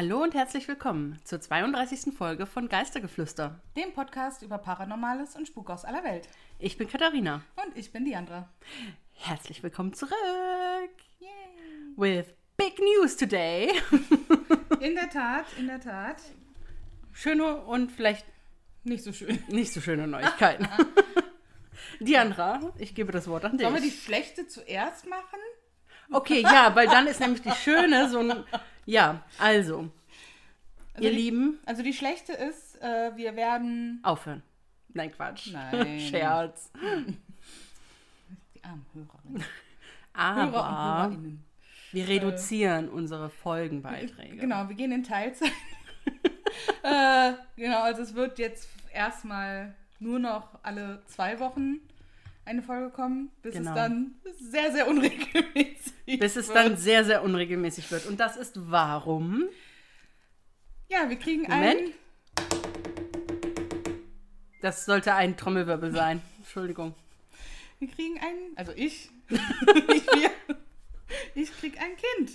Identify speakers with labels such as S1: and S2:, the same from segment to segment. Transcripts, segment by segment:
S1: Hallo und herzlich willkommen zur 32. Folge von Geistergeflüster.
S2: Dem Podcast über Paranormales und Spuk aus aller Welt.
S1: Ich bin Katharina.
S2: Und ich bin Diandra.
S1: Herzlich willkommen zurück.
S2: Yay.
S1: With big news today.
S2: In der Tat, in der Tat.
S1: Schöne und vielleicht
S2: Nicht so schön.
S1: nicht so schöne Neuigkeiten. Diandra, ich gebe das Wort an dich.
S2: Sollen wir die schlechte zuerst machen?
S1: Okay, ja, weil dann ist nämlich die schöne so ein. Ja, also,
S2: Also
S1: ihr
S2: die,
S1: Lieben,
S2: Also die schlechte ist, äh, wir werden.
S1: aufhören. Nein, Quatsch.
S2: Nein.
S1: Scherz.
S2: Die armen Hörerinnen.
S1: Aber
S2: Hörer und Hörerinnen.
S1: wir reduzieren unsere Folgenbeiträge.
S2: Genau, wir gehen in Teilzeit. äh, genau, also es wird jetzt erstmal nur noch alle zwei Wochen eine Folge kommen, bis
S1: Genau.
S2: es dann sehr, sehr unregelmäßig
S1: Bis es
S2: wird.
S1: dann sehr, sehr unregelmäßig wird. Und das ist warum?
S2: Ja, wir kriegen
S1: Moment.
S2: einen.
S1: Das sollte ein Trommelwirbel sein. Entschuldigung.
S2: Wir kriegen einen. Also ich. nicht wir. Ich krieg ein Kind.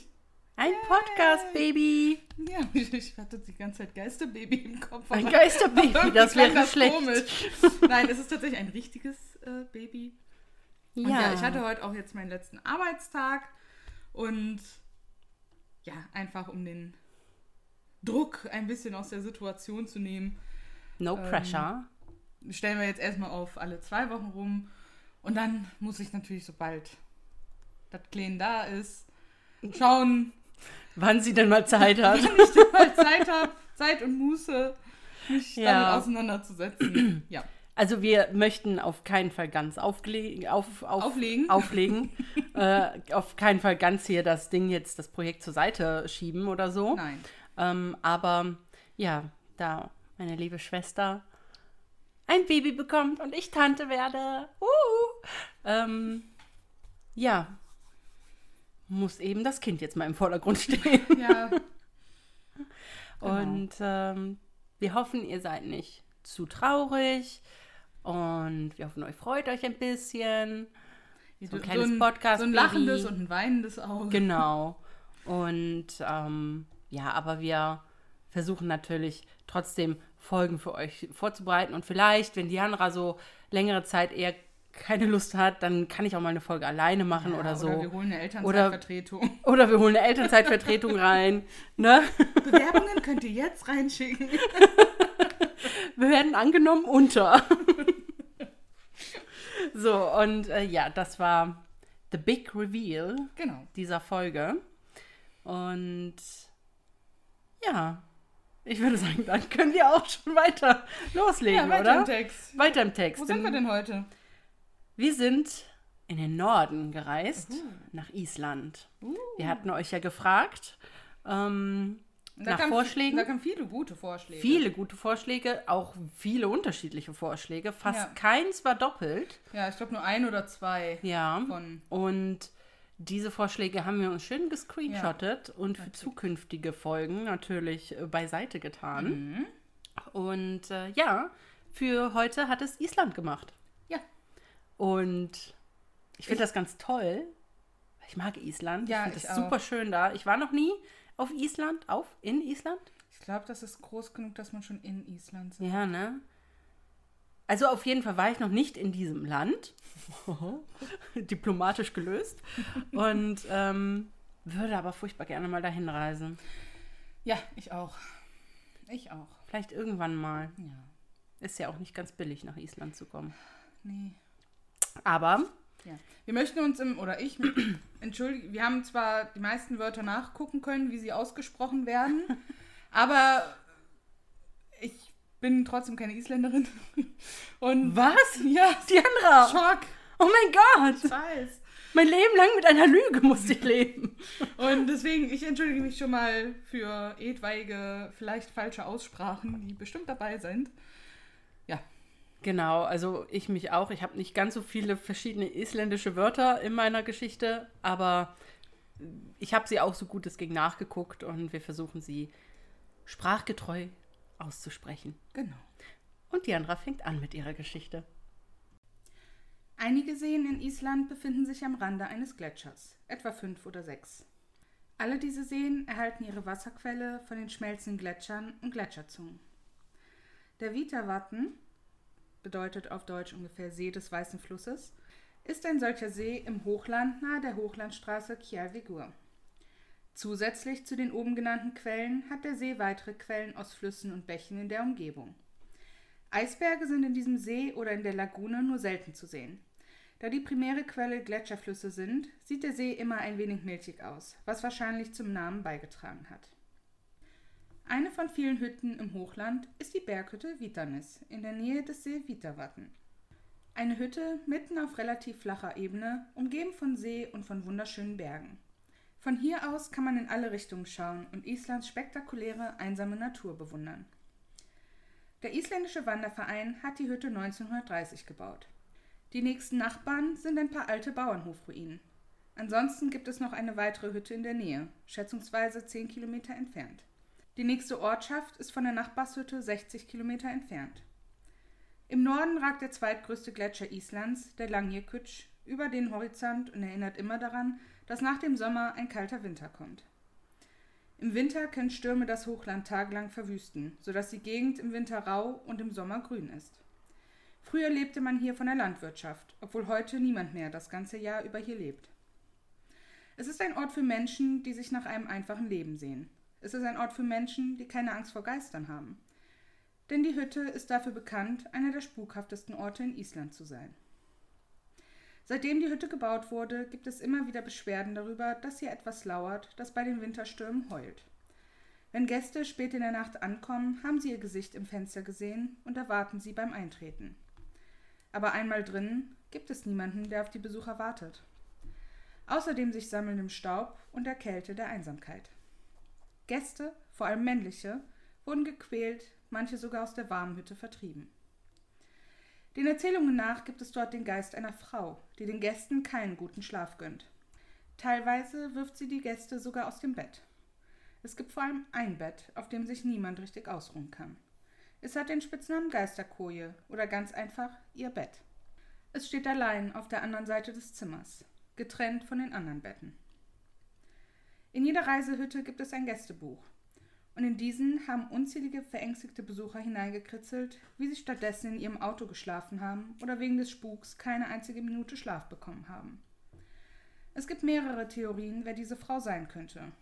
S1: Ein Podcast, Baby.
S2: Ja, ich, hatte die ganze Zeit Geisterbaby im Kopf.
S1: Ein Geisterbaby, das wäre schlecht.
S2: komisch. Nein, es ist tatsächlich ein richtiges äh, Baby. Und ja. ich hatte heute auch jetzt meinen letzten Arbeitstag und ja, einfach um den Druck ein bisschen aus der Situation zu nehmen,
S1: No
S2: ähm,
S1: pressure.
S2: stellen wir jetzt erstmal auf alle zwei Wochen rum. Und dann muss ich natürlich, sobald das Klein da ist, schauen,
S1: Wann sie denn mal Zeit hat.
S2: wenn ich dann mal Zeit habe, Zeit und Muße, mich
S1: Ja.
S2: damit auseinanderzusetzen. Ja.
S1: Also wir möchten auf keinen Fall ganz aufle auf, auf,
S2: Auflegen.
S1: auflegen. äh, auf keinen Fall ganz hier das Ding jetzt, das Projekt zur Seite schieben oder so.
S2: Nein.
S1: Ähm, aber ja, da meine liebe Schwester ein Baby bekommt und ich Tante werde. Uh, ähm, ja, muss eben das Kind jetzt mal im Vordergrund stehen.
S2: Ja. Genau.
S1: Und ähm, wir hoffen, ihr seid nicht zu traurig. Und wir hoffen, euch freut euch ein bisschen. So ein kleines
S2: ein,
S1: Podcast.
S2: So ein lachendes und ein weinendes Auge.
S1: Genau. Und ähm, ja, aber wir versuchen natürlich trotzdem Folgen für euch vorzubereiten. Und vielleicht, wenn Diandra so längere Zeit eher keine Lust hat, dann kann ich auch mal eine Folge alleine machen
S2: Ja,
S1: oder so.
S2: Oder wir holen eine Elternzeitvertretung.
S1: Oder wir holen eine Elternzeitvertretung rein. Ne?
S2: Bewerbungen könnt ihr jetzt reinschicken.
S1: Wir werden angenommen unter. so, und äh, ja, das war The Big Reveal
S2: Genau.
S1: dieser Folge. Und ja, ich würde sagen, dann können wir auch schon weiter loslegen,
S2: Ja, weiter
S1: oder?
S2: im Text.
S1: Weiter im Text.
S2: Wo sind wir denn heute?
S1: Wir sind in den Norden gereist, nach Island.
S2: Uh.
S1: Wir hatten euch ja gefragt ähm, nach
S2: kamen-
S1: Vorschlägen.
S2: Da kamen viele gute Vorschläge.
S1: Viele gute Vorschläge, auch viele unterschiedliche Vorschläge. Fast
S2: Ja.
S1: keins war doppelt.
S2: Ja, ich glaube nur ein oder zwei
S1: Ja.
S2: von.
S1: Und diese Vorschläge haben wir uns schön gescreenshottet und für zukünftige Folgen natürlich äh, beiseite getan.
S2: Mhm.
S1: Und äh, ja, für heute hat es Island gemacht. Und ich finde das ganz toll. Ich mag Island.
S2: Ja,
S1: ich finde das
S2: auch.
S1: super schön da. Ich war noch nie auf Island, auf in Island.
S2: Ich glaube, das ist groß genug, dass man schon in Island ist.
S1: Ja, ne? Also auf jeden Fall war ich noch nicht in diesem Land. Diplomatisch gelöst. Und ähm, würde aber furchtbar gerne mal dahin reisen.
S2: Ja, ich auch. Ich auch.
S1: Vielleicht irgendwann mal.
S2: Ja.
S1: Ist ja auch nicht ganz billig, nach Island zu kommen.
S2: Nee.
S1: Aber
S2: Ja. Wir möchten uns im, oder ich, entschuldige, wir haben zwar die meisten Wörter nachgucken können, wie sie ausgesprochen werden, aber ich bin trotzdem keine Isländerin. Und
S1: was?
S2: ja,
S1: Diandra!
S2: Schock.
S1: Oh mein Gott!
S2: Ich weiß.
S1: Mein Leben lang mit einer Lüge musste ich leben.
S2: Und deswegen, ich entschuldige mich schon mal für etwaige, vielleicht falsche Aussprachen, die bestimmt dabei sind.
S1: Genau, also ich mich auch. Ich habe nicht ganz so viele verschiedene isländische Wörter in meiner Geschichte, aber ich habe sie auch so gut es ging nachgeguckt und wir versuchen sie sprachgetreu auszusprechen.
S2: genau.
S1: Und Diandra fängt an mit ihrer Geschichte.
S2: Einige Seen in Island befinden sich am Rande eines Gletschers, etwa fünf oder sechs. Alle diese Seen erhalten ihre Wasserquelle von den schmelzenden Gletschern und Gletscherzungen. Der Vitawatten, bedeutet auf Deutsch ungefähr See des Weißen Flusses, ist ein solcher See im Hochland nahe der Hochlandstraße Kjærvigur. Zusätzlich zu den oben genannten Quellen hat der See weitere Quellen aus Flüssen und Bächen in der Umgebung. Eisberge sind in diesem See oder in der Lagune nur selten zu sehen. Da die primäre Quelle Gletscherflüsse sind, sieht der See immer ein wenig milchig aus, was wahrscheinlich zum Namen beigetragen hat. Eine von vielen Hütten im Hochland ist die Berghütte Vitanis in der Nähe des See Vitawatten. Eine Hütte mitten auf relativ flacher Ebene, umgeben von See und von wunderschönen Bergen. Von hier aus kann man in alle Richtungen schauen und Islands spektakuläre, einsame Natur bewundern. Der isländische Wanderverein hat die Hütte 1930 gebaut. Die nächsten Nachbarn sind ein paar alte Bauernhofruinen. Ansonsten gibt es noch eine weitere Hütte in der Nähe, schätzungsweise 10 Kilometer entfernt. Die nächste Ortschaft ist von der Nachbarshütte 60 Kilometer entfernt. Im Norden ragt der zweitgrößte Gletscher Islands, der Langjökull, über den Horizont und erinnert immer daran, dass nach dem Sommer ein kalter Winter kommt. Im Winter können Stürme das Hochland tagelang verwüsten, sodass die Gegend im Winter rau und im Sommer grün ist. Früher lebte man hier von der Landwirtschaft, obwohl heute niemand mehr das ganze Jahr über hier lebt. Es ist ein Ort für Menschen, die sich nach einem einfachen Leben sehen. Es ist ein Ort für Menschen, die keine Angst vor Geistern haben. Denn die Hütte ist dafür bekannt, einer der spukhaftesten Orte in Island zu sein. Seitdem die Hütte gebaut wurde, gibt es immer wieder Beschwerden darüber, dass hier etwas lauert, das bei den Winterstürmen heult. Wenn Gäste spät in der Nacht ankommen, haben sie ihr Gesicht im Fenster gesehen und erwarten sie beim Eintreten. Aber einmal drinnen gibt es niemanden, der auf die Besucher wartet. Außerdem sich sammelndem Staub und der Kälte der Einsamkeit. Gäste, vor allem männliche, wurden gequält, manche sogar aus der warmen Hütte vertrieben. Den Erzählungen nach gibt es dort den Geist einer Frau, die den Gästen keinen guten Schlaf gönnt. Teilweise wirft sie die Gäste sogar aus dem Bett. Es gibt vor allem ein Bett, auf dem sich niemand richtig ausruhen kann. Es hat den Spitznamen Geisterkoje oder ganz einfach ihr Bett. Es steht allein auf der anderen Seite des Zimmers, getrennt von den anderen Betten. In jeder Reisehütte gibt es ein Gästebuch, und in diesen haben unzählige verängstigte Besucher hineingekritzelt, wie sie stattdessen in ihrem Auto geschlafen haben oder wegen des Spuks keine einzige Minute Schlaf bekommen haben. Es gibt mehrere Theorien, wer diese Frau sein könnte.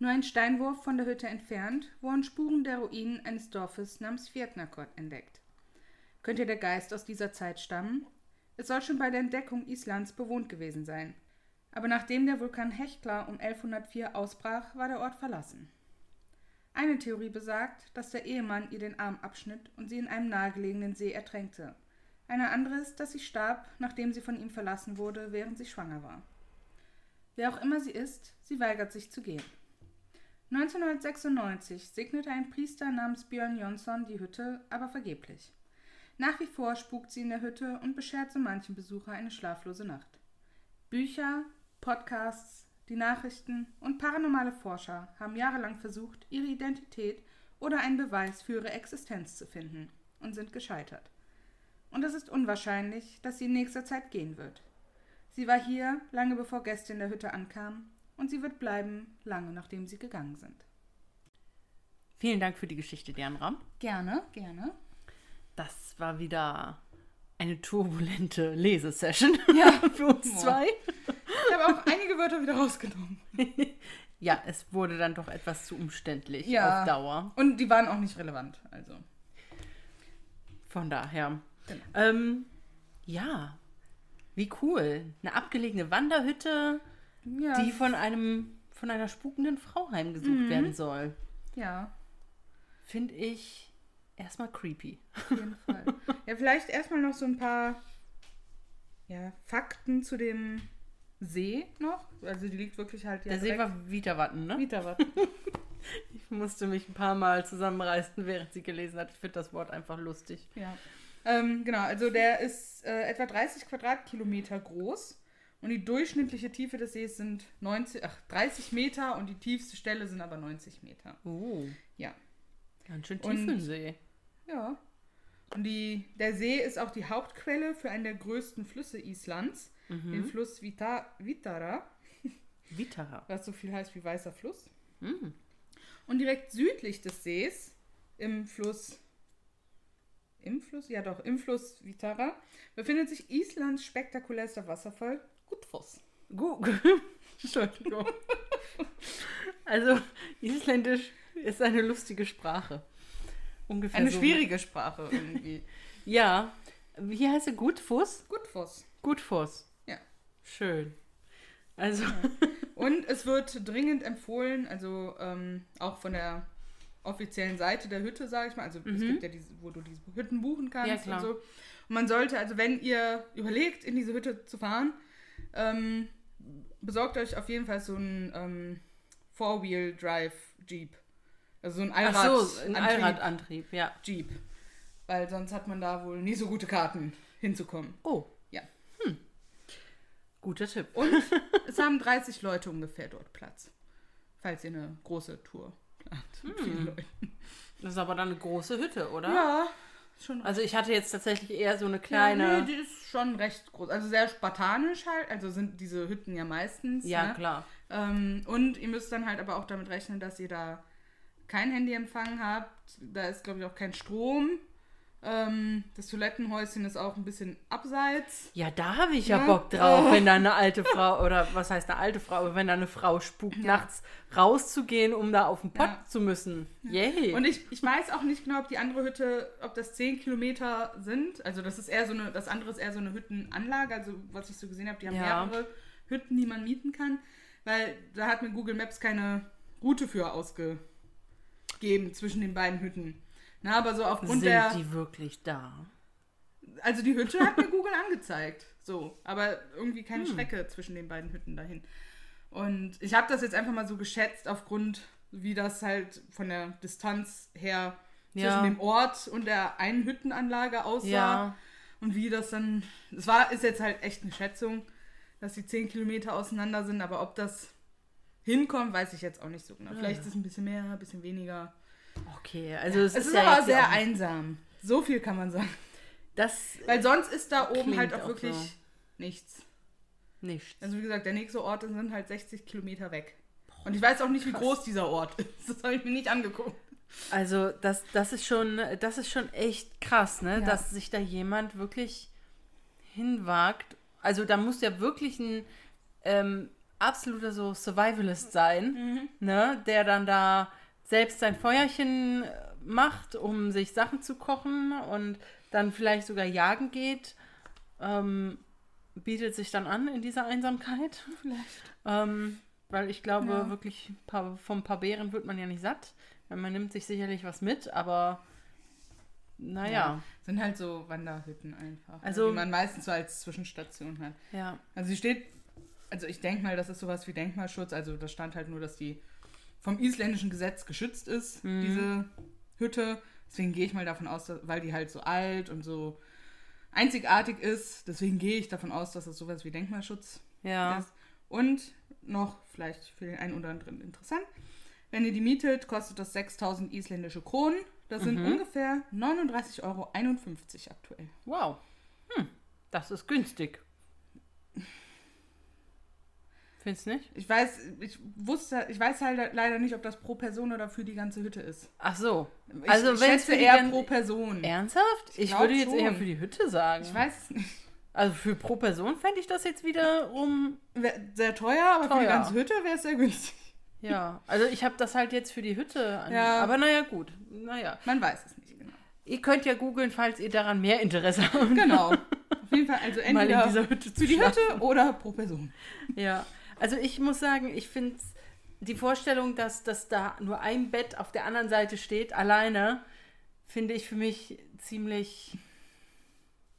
S2: Nur ein Steinwurf von der Hütte entfernt wurden Spuren der Ruinen eines Dorfes namens Viertnakot entdeckt. Könnte der Geist aus dieser Zeit stammen? Es soll schon bei der Entdeckung Islands bewohnt gewesen sein. Aber nachdem der Vulkan Hekla um 1104 ausbrach, war der Ort verlassen. Eine Theorie besagt, dass der Ehemann ihr den Arm abschnitt und sie in einem nahegelegenen See ertränkte. Eine andere ist, dass sie starb, nachdem sie von ihm verlassen wurde, während sie schwanger war. Wer auch immer sie ist, sie weigert sich zu gehen. 1996 segnete ein Priester namens Björn Jonsson die Hütte, aber vergeblich. Nach wie vor spukt sie in der Hütte und beschert so manchen Besucher eine schlaflose Nacht. Bücher, Podcasts, die Nachrichten und paranormale Forscher haben jahrelang versucht, ihre Identität oder einen Beweis für ihre Existenz zu finden und sind gescheitert. Und es ist unwahrscheinlich, dass sie in nächster Zeit gehen wird. Sie war hier, lange bevor Gäste in der Hütte ankamen, und sie wird bleiben, lange nachdem sie gegangen sind.
S1: Vielen Dank für die Geschichte, Dianra.
S2: Gerne, gerne.
S1: Das war wieder eine turbulente Lesesession
S2: ja.
S1: für uns zwei.
S2: Ich habe auch einige Wörter wieder rausgenommen.
S1: ja, es wurde dann doch etwas zu umständlich
S2: ja.
S1: auf Dauer.
S2: Und die waren auch nicht relevant. Also.
S1: Von daher.
S2: Genau.
S1: Ähm, ja, wie cool. Eine abgelegene Wanderhütte,
S2: Ja.
S1: die von einem von einer spukenden Frau heimgesucht
S2: Mhm.
S1: werden soll.
S2: ja,
S1: Finde ich erstmal creepy.
S2: auf jeden Fall. ja, vielleicht erstmal noch so ein paar ja, Fakten zu dem See noch. Also die liegt wirklich halt ja
S1: Der See war Vitawatten, ne?
S2: Vitawatten.
S1: Ich musste mich ein paar Mal zusammenreißen, während sie gelesen hat. Ich finde das Wort einfach lustig.
S2: Ja. Ähm, genau, also der ist äh, etwa 30 Quadratkilometer groß und die durchschnittliche Tiefe des Sees sind 90, ach, 30 Meter und die tiefste Stelle sind aber 90 Meter.
S1: Oh.
S2: Ja.
S1: Ganz schön
S2: Und-
S1: tief ein See.
S2: Ja. Und die, der See ist auch die Hauptquelle für einen der größten Flüsse Islands, den Fluss Vita, Vitara.
S1: Vitara.
S2: was so viel heißt wie weißer Fluss. Und direkt südlich des Sees, im Fluss, im Fluss, ja doch, im Fluss Vitara, befindet sich Islands spektakulärster Wasserfall, Gutfoss.
S1: Gut. Entschuldigung. also, Isländisch ist eine lustige Sprache. Ungefähr
S2: Eine
S1: so.
S2: schwierige Sprache irgendwie.
S1: Ja. Wie heißt er? Gutfuß?
S2: Gutfoss.
S1: Gutfuß.
S2: Ja.
S1: Schön. Also,
S2: Und es wird dringend empfohlen, also ähm, auch von der offiziellen Seite der Hütte, sage ich mal, also es gibt ja diese, wo du diese Hütten buchen kannst
S1: Mhm. Ja,
S2: und so. Und man sollte, also wenn ihr überlegt, in diese Hütte zu fahren, ähm, besorgt euch auf jeden Fall so einen ähm, Four-Wheel-Drive-Jeep. Also so ein
S1: ach
S2: Allrad
S1: so, ein Allradantrieb, ja.
S2: Jeep. Weil sonst hat man da wohl nie so gute Karten hinzukommen.
S1: Oh,
S2: Ja.
S1: guter Tipp.
S2: Und es haben 30 Leute ungefähr dort Platz. Falls ihr eine große Tour plant. mit
S1: Hm.
S2: vielen Leuten.
S1: Das ist aber dann eine große Hütte, oder?
S2: Ja, schon.
S1: Also ich hatte jetzt tatsächlich eher so eine
S2: Ja,
S1: kleine.
S2: nee, die ist schon recht groß. Also sehr spartanisch halt. Also sind diese Hütten ja meistens.
S1: Ja,
S2: ne?
S1: klar.
S2: Ähm, und ihr müsst dann halt aber auch damit rechnen, dass ihr da kein Handyempfang habt. Da ist, glaube ich, auch kein Strom. Ähm, das Toilettenhäuschen ist auch ein bisschen abseits.
S1: Ja, da habe ich ja,
S2: Ja.
S1: Bock drauf,
S2: Oh.
S1: wenn da eine alte Frau, oder was heißt eine alte Frau, aber wenn da eine Frau spukt, nachts rauszugehen, um da auf den Pott
S2: Ja.
S1: zu müssen. Yay.
S2: Und ich, ich weiß auch nicht genau, ob die andere Hütte, ob das 10 Kilometer sind. Also das ist eher so eine, das andere ist eher so eine Hüttenanlage. Also was ich so gesehen habe, die haben
S1: Ja.
S2: mehrere Hütten, die man mieten kann. Weil da hat mir Google Maps keine Route für ausgegeben zwischen den beiden Hütten. Na, aber so aufgrund
S1: Sind
S2: der.
S1: die wirklich da?
S2: Also die Hütte hat mir Google angezeigt. So, aber irgendwie keine Strecke zwischen den beiden Hütten dahin. Und ich habe das jetzt einfach mal so geschätzt, aufgrund, wie das halt von der Distanz her zwischen
S1: Ja.
S2: dem Ort und der einen Hüttenanlage aussah.
S1: Ja.
S2: Und wie das dann. Es war, ist jetzt halt echt eine Schätzung, dass die 10 Kilometer auseinander sind, aber ob das hinkommt, weiß ich jetzt auch nicht so genau. Vielleicht ist es ein bisschen mehr, ein bisschen weniger.
S1: Okay, also es,
S2: Es ist
S1: ja
S2: aber sehr einsam. So viel kann man sagen.
S1: Das
S2: Weil sonst ist da oben halt auch
S1: auch
S2: wirklich
S1: so.
S2: nichts.
S1: nicht.
S2: Also wie gesagt, der nächste Ort sind halt 60 Kilometer weg. Und ich weiß auch nicht, wie groß dieser Ort ist. Das habe ich mir nicht angeguckt.
S1: Also das, das ist schon, das ist schon echt krass, ne?
S2: Ja.
S1: Dass sich da jemand wirklich hinwagt. Also da muss ja wirklich ein ähm, absoluter so Survivalist sein, ne? Der dann da selbst sein Feuerchen äh, macht, um sich Sachen zu kochen und dann vielleicht sogar jagen geht. Ähm, bietet sich dann an in dieser Einsamkeit.
S2: Vielleicht.
S1: Ähm, weil ich glaube,
S2: Ja.
S1: wirklich ein paar, Beeren wird man ja nicht satt. Man nimmt sich sicherlich was mit, aber naja,
S2: Sind halt so Wanderhütten einfach.
S1: Also-
S2: die man meistens so als Zwischenstation hat.
S1: ja.
S2: Also sie steht, also ich denke mal, das ist sowas wie Denkmalschutz. Also da stand halt nur, dass die vom isländischen Gesetz geschützt ist,
S1: Mhm.
S2: diese Hütte. Deswegen gehe ich mal davon aus, dass, weil die halt so alt und so einzigartig ist. Deswegen gehe ich davon aus, dass es sowas wie Denkmalschutz
S1: Ja.
S2: ist. Und noch vielleicht für den einen oder anderen interessant. Wenn ihr die mietet, kostet das 6000 isländische Kronen. Das sind
S1: Mhm.
S2: ungefähr 39,51 Euro aktuell.
S1: Wow. Hm, das ist günstig. Findest du nicht?
S2: Ich weiß, ich wusste, ich weiß halt leider nicht, ob das pro Person oder für die ganze Hütte ist.
S1: Ach so.
S2: Ich,
S1: Also
S2: ich schätze eher pro Person.
S1: Ernsthaft? Ich,
S2: glaub
S1: würde jetzt eher
S2: schon.
S1: für die Hütte sagen.
S2: Ich weiß es nicht.
S1: Also für pro Person fände ich das jetzt wiederum.
S2: Sehr teuer, aber für die
S1: Teuer.
S2: ganze Hütte wäre es sehr günstig.
S1: Ja. Also ich habe das halt jetzt für die Hütte. An,
S2: Ja.
S1: Aber naja, gut. Naja.
S2: Man weiß es nicht genau.
S1: Ihr könnt ja googeln, falls ihr daran mehr Interesse habt.
S2: Genau. Auf jeden Fall, also entweder
S1: in dieser Hütte zu
S2: für die. Hütte oder pro Person.
S1: Ja, also ich muss sagen, ich finde die Vorstellung, dass, dass da nur ein Bett auf der anderen Seite steht, alleine, finde ich für mich ziemlich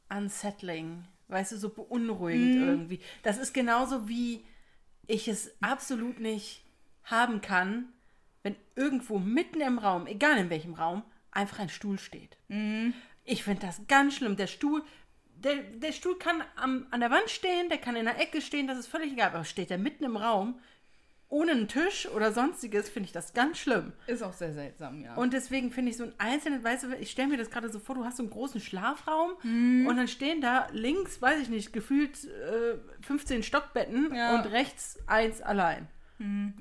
S1: unsettling. Weißt du, so beunruhigend
S2: Mhm.
S1: irgendwie. Das ist genauso wie ich es absolut nicht haben kann, wenn irgendwo mitten im Raum, egal in welchem Raum, einfach ein Stuhl steht.
S2: Mhm.
S1: Ich finde das ganz schlimm. Der Stuhl, der, der Stuhl kann am, an der Wand stehen, der kann in der Ecke stehen, das ist völlig egal. Aber steht der mitten im Raum, ohne einen Tisch oder sonstiges finde ich das ganz schlimm.
S2: Ist auch sehr seltsam, ja.
S1: Und deswegen finde ich so ein einzelnes, weißt du, ich stelle mir das gerade so vor, du hast so einen großen Schlafraum
S2: Mhm.
S1: und dann stehen da links, weiß ich nicht, gefühlt äh, 15 Stockbetten
S2: Ja.
S1: und rechts eins allein.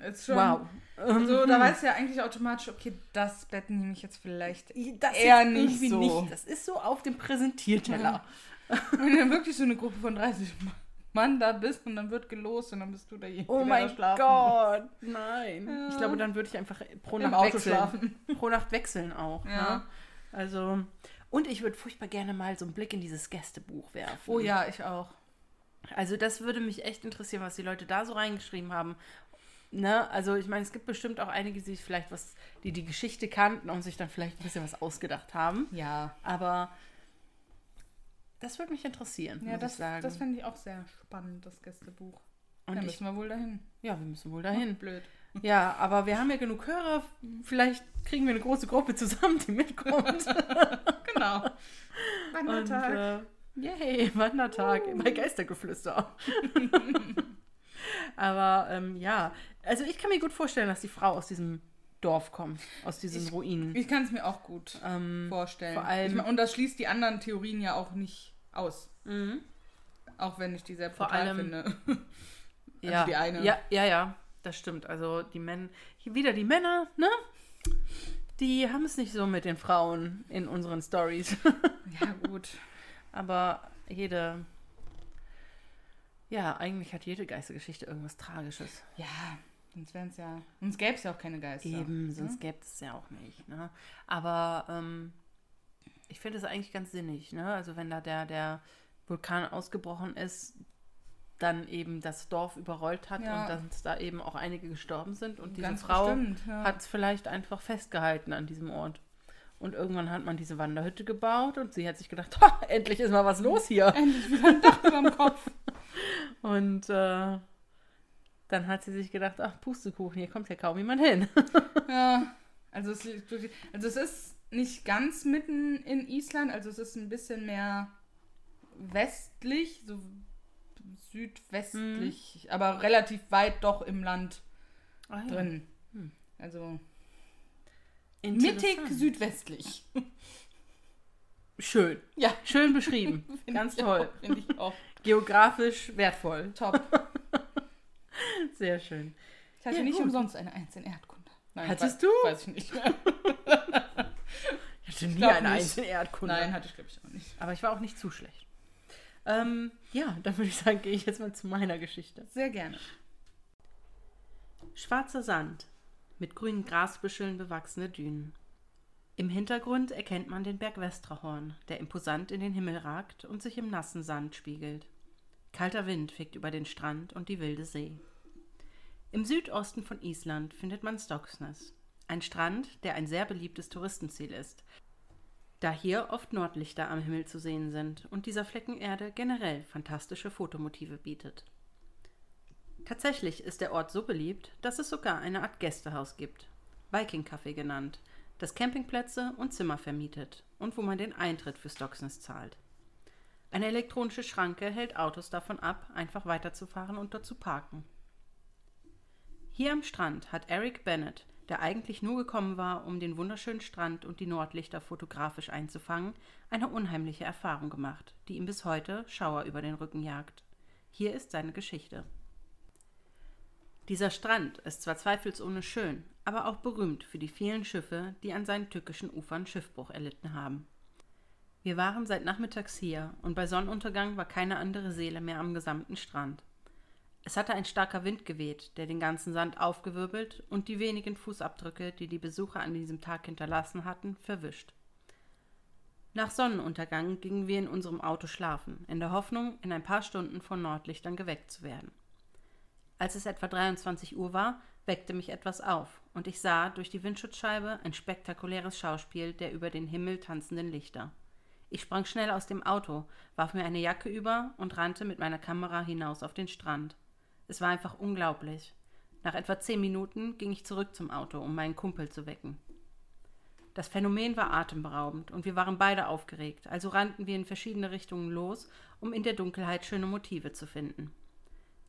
S2: ist schon,
S1: Wow.
S2: Also da weißt du ja eigentlich automatisch, okay, das Bett nehme ich jetzt vielleicht
S1: Das
S2: eher nicht so.
S1: Das ist so auf dem Präsentierteller.
S2: Wenn du wirklich so eine Gruppe von 30 Mann da bist und dann wird gelost und dann bist du da
S1: Oh
S2: wieder
S1: mein
S2: da schlafen.
S1: Gott, nein.
S2: Ja.
S1: Ich glaube, dann würde ich einfach pro
S2: Im
S1: Nacht
S2: Auto
S1: wechseln.
S2: schlafen.
S1: Pro Nacht wechseln auch.
S2: Ja.
S1: Ne? Also, und ich würde furchtbar gerne mal so einen Blick in dieses Gästebuch werfen.
S2: Oh ja, ich auch.
S1: Also das würde mich echt interessieren, was die Leute da so reingeschrieben haben. Ne? Also ich meine, es gibt bestimmt auch einige, die sich vielleicht was, die die Geschichte kannten und sich dann vielleicht ein bisschen was ausgedacht haben.
S2: Ja.
S1: Aber das würde mich interessieren,
S2: Ja,
S1: muss
S2: das,
S1: ich sagen.
S2: das fände ich auch sehr spannend, das Gästebuch.
S1: und
S2: da
S1: ich,
S2: müssen wir wohl dahin.
S1: ja, wir müssen wohl dahin.
S2: Blöd.
S1: Ja, aber wir haben ja genug Hörer. Vielleicht kriegen wir eine große Gruppe zusammen, die mitkommt.
S2: Genau.
S1: und
S2: Wandertag.
S1: äh, yay, Wandertag bei Geistergeflüster. aber ähm, ja, also ich kann mir gut vorstellen, dass die Frau aus diesem Dorf kommt, aus diesen
S2: Ich-
S1: Ruinen.
S2: Ich kann es mir auch gut
S1: ähm,
S2: vorstellen.
S1: vor allem-
S2: ich mein, und das schließt die anderen Theorien ja auch nicht aus.
S1: mhm.
S2: Auch wenn ich die sehr
S1: Vor
S2: brutal
S1: allem-
S2: finde. Also
S1: ja,
S2: die eine.
S1: Ja, ja, ja, das stimmt. Also die Männer, wieder die Männer, ne? Die haben es nicht so mit den Frauen in unseren Stories.
S2: Ja, gut.
S1: Aber jede, ja, eigentlich hat jede Geistergeschichte irgendwas Tragisches.
S2: Ja, sonst wären es ja. Sonst gäbe es ja auch keine Geister.
S1: Eben, sonst
S2: ne?
S1: gäbe es ja auch nicht. Ne? Aber ähm, ich finde es eigentlich ganz sinnig. Ne? Also wenn da der, der Vulkan ausgebrochen ist, dann eben das Dorf überrollt hat
S2: Ja.
S1: und dass da eben auch einige gestorben sind. Und diese
S2: Ganz
S1: Frau
S2: bestimmt, ja.
S1: hat es vielleicht einfach festgehalten an diesem Ort. Und irgendwann hat man diese Wanderhütte gebaut und sie hat sich gedacht, endlich ist mal was los hier.
S2: Endlich wieder ein Dach über dem Kopf.
S1: Und äh, dann hat sie sich gedacht, ach, Pustekuchen, hier kommt ja kaum jemand hin.
S2: Ja, also es, also es ist nicht ganz mitten in Island, also es ist ein bisschen mehr westlich, so südwestlich, aber relativ weit doch im Land
S1: Ah, ja.
S2: drin.
S1: Hm.
S2: Also mittig südwestlich.
S1: Schön.
S2: Ja,
S1: Schön beschrieben. Ganz toll.
S2: Finde ich auch
S1: Geografisch wertvoll.
S2: top.
S1: Sehr schön.
S2: Ich hatte
S1: Ja,
S2: nicht
S1: gut.
S2: umsonst eine Eins in Erdkunde. Nein,
S1: Hattest
S2: weiß,
S1: du?
S2: Weiß ich nicht mehr.
S1: Ich hatte nie
S2: glaub
S1: eine. Eins in Erdkunde.
S2: Nein, hatte ich glaube ich auch nicht.
S1: Aber ich war auch nicht zu schlecht. Ähm, ja, dann würde ich sagen, gehe ich jetzt mal zu meiner Geschichte.
S2: Sehr gerne.
S1: Schwarzer Sand, mit grünen Grasbüscheln bewachsene Dünen. Im Hintergrund erkennt man den Berg Westrahorn, der imposant in den Himmel ragt und sich im nassen Sand spiegelt. Kalter Wind fegt über den Strand und die wilde See. Im Südosten von Island findet man Stocksnes, ein Strand, der ein sehr beliebtes Touristenziel ist, da hier oft Nordlichter am Himmel zu sehen sind und dieser Flecken Erde generell fantastische Fotomotive bietet. Tatsächlich ist der Ort so beliebt, dass es sogar eine Art Gästehaus gibt, Viking Café genannt, das Campingplätze und Zimmer vermietet und wo man den Eintritt für Stocksness zahlt. Eine elektronische Schranke hält Autos davon ab, einfach weiterzufahren und dort zu parken. Hier am Strand hat Eric Bennett, der eigentlich nur gekommen war, um den wunderschönen Strand und die Nordlichter fotografisch einzufangen, eine unheimliche Erfahrung gemacht, die ihm bis heute Schauer über den Rücken jagt. Hier ist seine Geschichte. Dieser Strand ist zwar zweifelsohne schön, aber auch berühmt für die vielen Schiffe, die an seinen tückischen Ufern Schiffbruch erlitten haben. Wir waren seit nachmittags hier und bei Sonnenuntergang war keine andere Seele mehr am gesamten Strand. Es hatte ein starker Wind geweht, der den ganzen Sand aufgewirbelt und die wenigen Fußabdrücke, die die Besucher an diesem Tag hinterlassen hatten, verwischt. Nach Sonnenuntergang gingen wir in unserem Auto schlafen, in der Hoffnung, in ein paar Stunden von Nordlichtern geweckt zu werden. Als es etwa 23 Uhr war, weckte mich etwas auf, und ich sah durch die Windschutzscheibe ein spektakuläres Schauspiel der über den Himmel tanzenden Lichter. Ich sprang schnell aus dem Auto, warf mir eine Jacke über und rannte mit meiner Kamera hinaus auf den Strand. Es war einfach unglaublich. Nach etwa zehn Minuten ging ich zurück zum Auto, um meinen Kumpel zu wecken. Das Phänomen war atemberaubend und wir waren beide aufgeregt, also rannten wir in verschiedene Richtungen los, um in der Dunkelheit schöne Motive zu finden.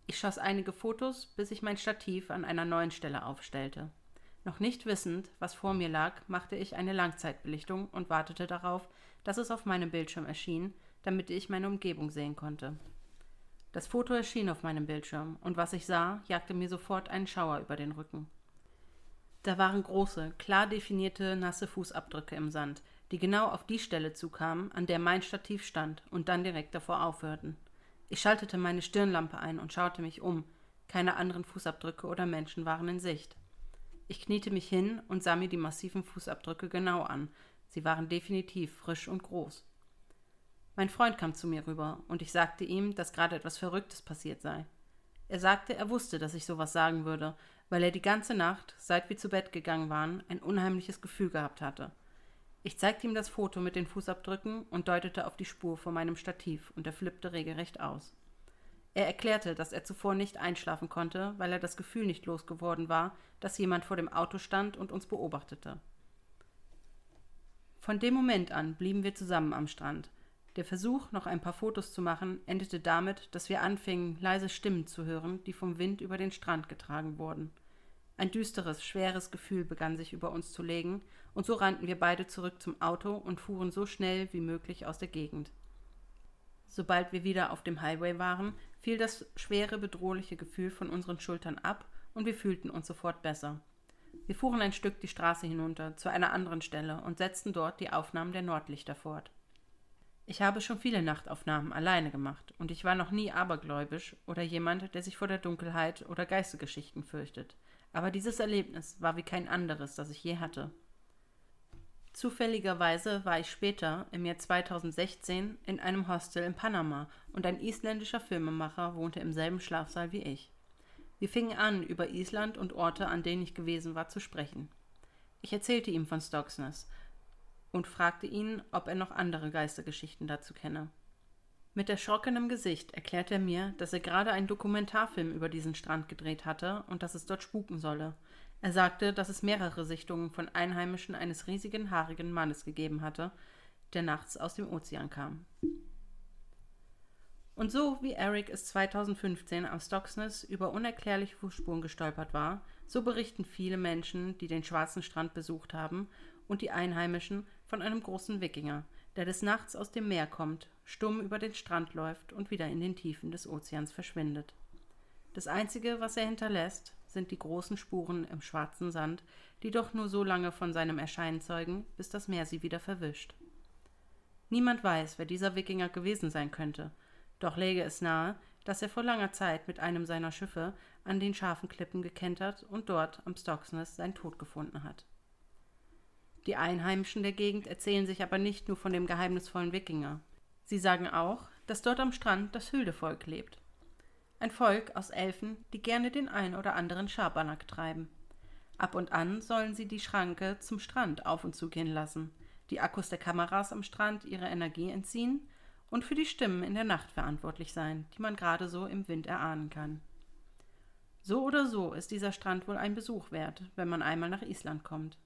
S1: Ich schoss einige Fotos, bis ich mein Stativ an einer neuen Stelle aufstellte. Noch nicht wissend, was vor mir lag, machte ich eine Langzeitbelichtung und wartete darauf, dass es auf meinem Bildschirm erschien, damit ich meine Umgebung sehen konnte. Das Foto erschien auf meinem Bildschirm, und was ich sah, jagte mir sofort einen Schauer über den Rücken. Da waren große, klar definierte, nasse Fußabdrücke im Sand, die genau auf die Stelle zukamen, an der mein Stativ stand und dann direkt davor aufhörten. Ich schaltete meine Stirnlampe ein und schaute mich um. Keine anderen Fußabdrücke oder Menschen waren in Sicht. Ich kniete mich hin und sah mir die massiven Fußabdrücke genau an. Sie waren definitiv frisch und groß. Mein Freund kam zu mir rüber und ich sagte ihm, dass gerade etwas Verrücktes passiert sei. Er sagte, er wusste, dass ich sowas sagen würde, weil er die ganze Nacht, seit wir zu Bett gegangen waren, ein unheimliches Gefühl gehabt hatte. Ich zeigte ihm das Foto mit den Fußabdrücken und deutete auf die Spur vor meinem Stativ, und er flippte regelrecht aus. Er erklärte, dass er zuvor nicht einschlafen konnte, weil er das Gefühl nicht losgeworden war, dass jemand vor dem Auto stand und uns beobachtete. Von dem Moment an blieben wir zusammen am Strand. Der Versuch, noch ein paar Fotos zu machen, endete damit, dass wir anfingen, leise Stimmen zu hören, die vom Wind über den Strand getragen wurden. Ein düsteres, schweres Gefühl begann sich über uns zu legen, und so rannten wir beide zurück zum Auto und fuhren so schnell wie möglich aus der Gegend. Sobald wir wieder auf dem Highway waren, fiel das schwere, bedrohliche Gefühl von unseren Schultern ab und wir fühlten uns sofort besser. Wir fuhren ein Stück die Straße hinunter zu einer anderen Stelle und setzten dort die Aufnahmen der Nordlichter fort. Ich habe schon viele Nachtaufnahmen alleine gemacht und ich war noch nie abergläubisch oder jemand, der sich vor der Dunkelheit oder Geistergeschichten fürchtet. Aber dieses Erlebnis war wie kein anderes, das ich je hatte. Zufälligerweise war ich später, im Jahr 2016, in einem Hostel in Panama und ein isländischer Filmemacher wohnte im selben Schlafsaal wie ich. Wir fingen an, über Island und Orte, an denen ich gewesen war, zu sprechen. Ich erzählte ihm von Stocksness und fragte ihn, ob er noch andere Geistergeschichten dazu kenne. Mit erschrockenem Gesicht erklärte er mir, dass er gerade einen Dokumentarfilm über diesen Strand gedreht hatte und dass es dort spuken solle. Er sagte, dass es mehrere Sichtungen von Einheimischen eines riesigen, haarigen Mannes gegeben hatte, der nachts aus dem Ozean kam. Und so wie Eric es 2015 am Stocksness über unerklärliche Fußspuren gestolpert war, so berichten viele Menschen, die den schwarzen Strand besucht haben, und die Einheimischen von einem großen Wikinger, der des Nachts aus dem Meer kommt, stumm über den Strand läuft und wieder in den Tiefen des Ozeans verschwindet. Das Einzige, was er hinterlässt, sind die großen Spuren im schwarzen Sand, die doch nur so lange von seinem Erscheinen zeugen, bis das Meer sie wieder verwischt. Niemand weiß, wer dieser Wikinger gewesen sein könnte, doch läge es nahe, dass er vor langer Zeit mit einem seiner Schiffe an den scharfen Klippen gekentert und dort am Stocksness seinen Tod gefunden hat. Die Einheimischen der Gegend erzählen sich aber nicht nur von dem geheimnisvollen Wikinger. Sie sagen auch, dass dort am Strand das Hüldevolk lebt. Ein Volk aus Elfen, die gerne den ein oder anderen Schabernack treiben. Ab und an sollen sie die Schranke zum Strand auf und zugehen lassen, die Akkus der Kameras am Strand ihre Energie entziehen und für die Stimmen in der Nacht verantwortlich sein, die man gerade so im Wind erahnen kann. So oder so ist dieser Strand wohl ein Besuch wert, wenn man einmal nach Island kommt.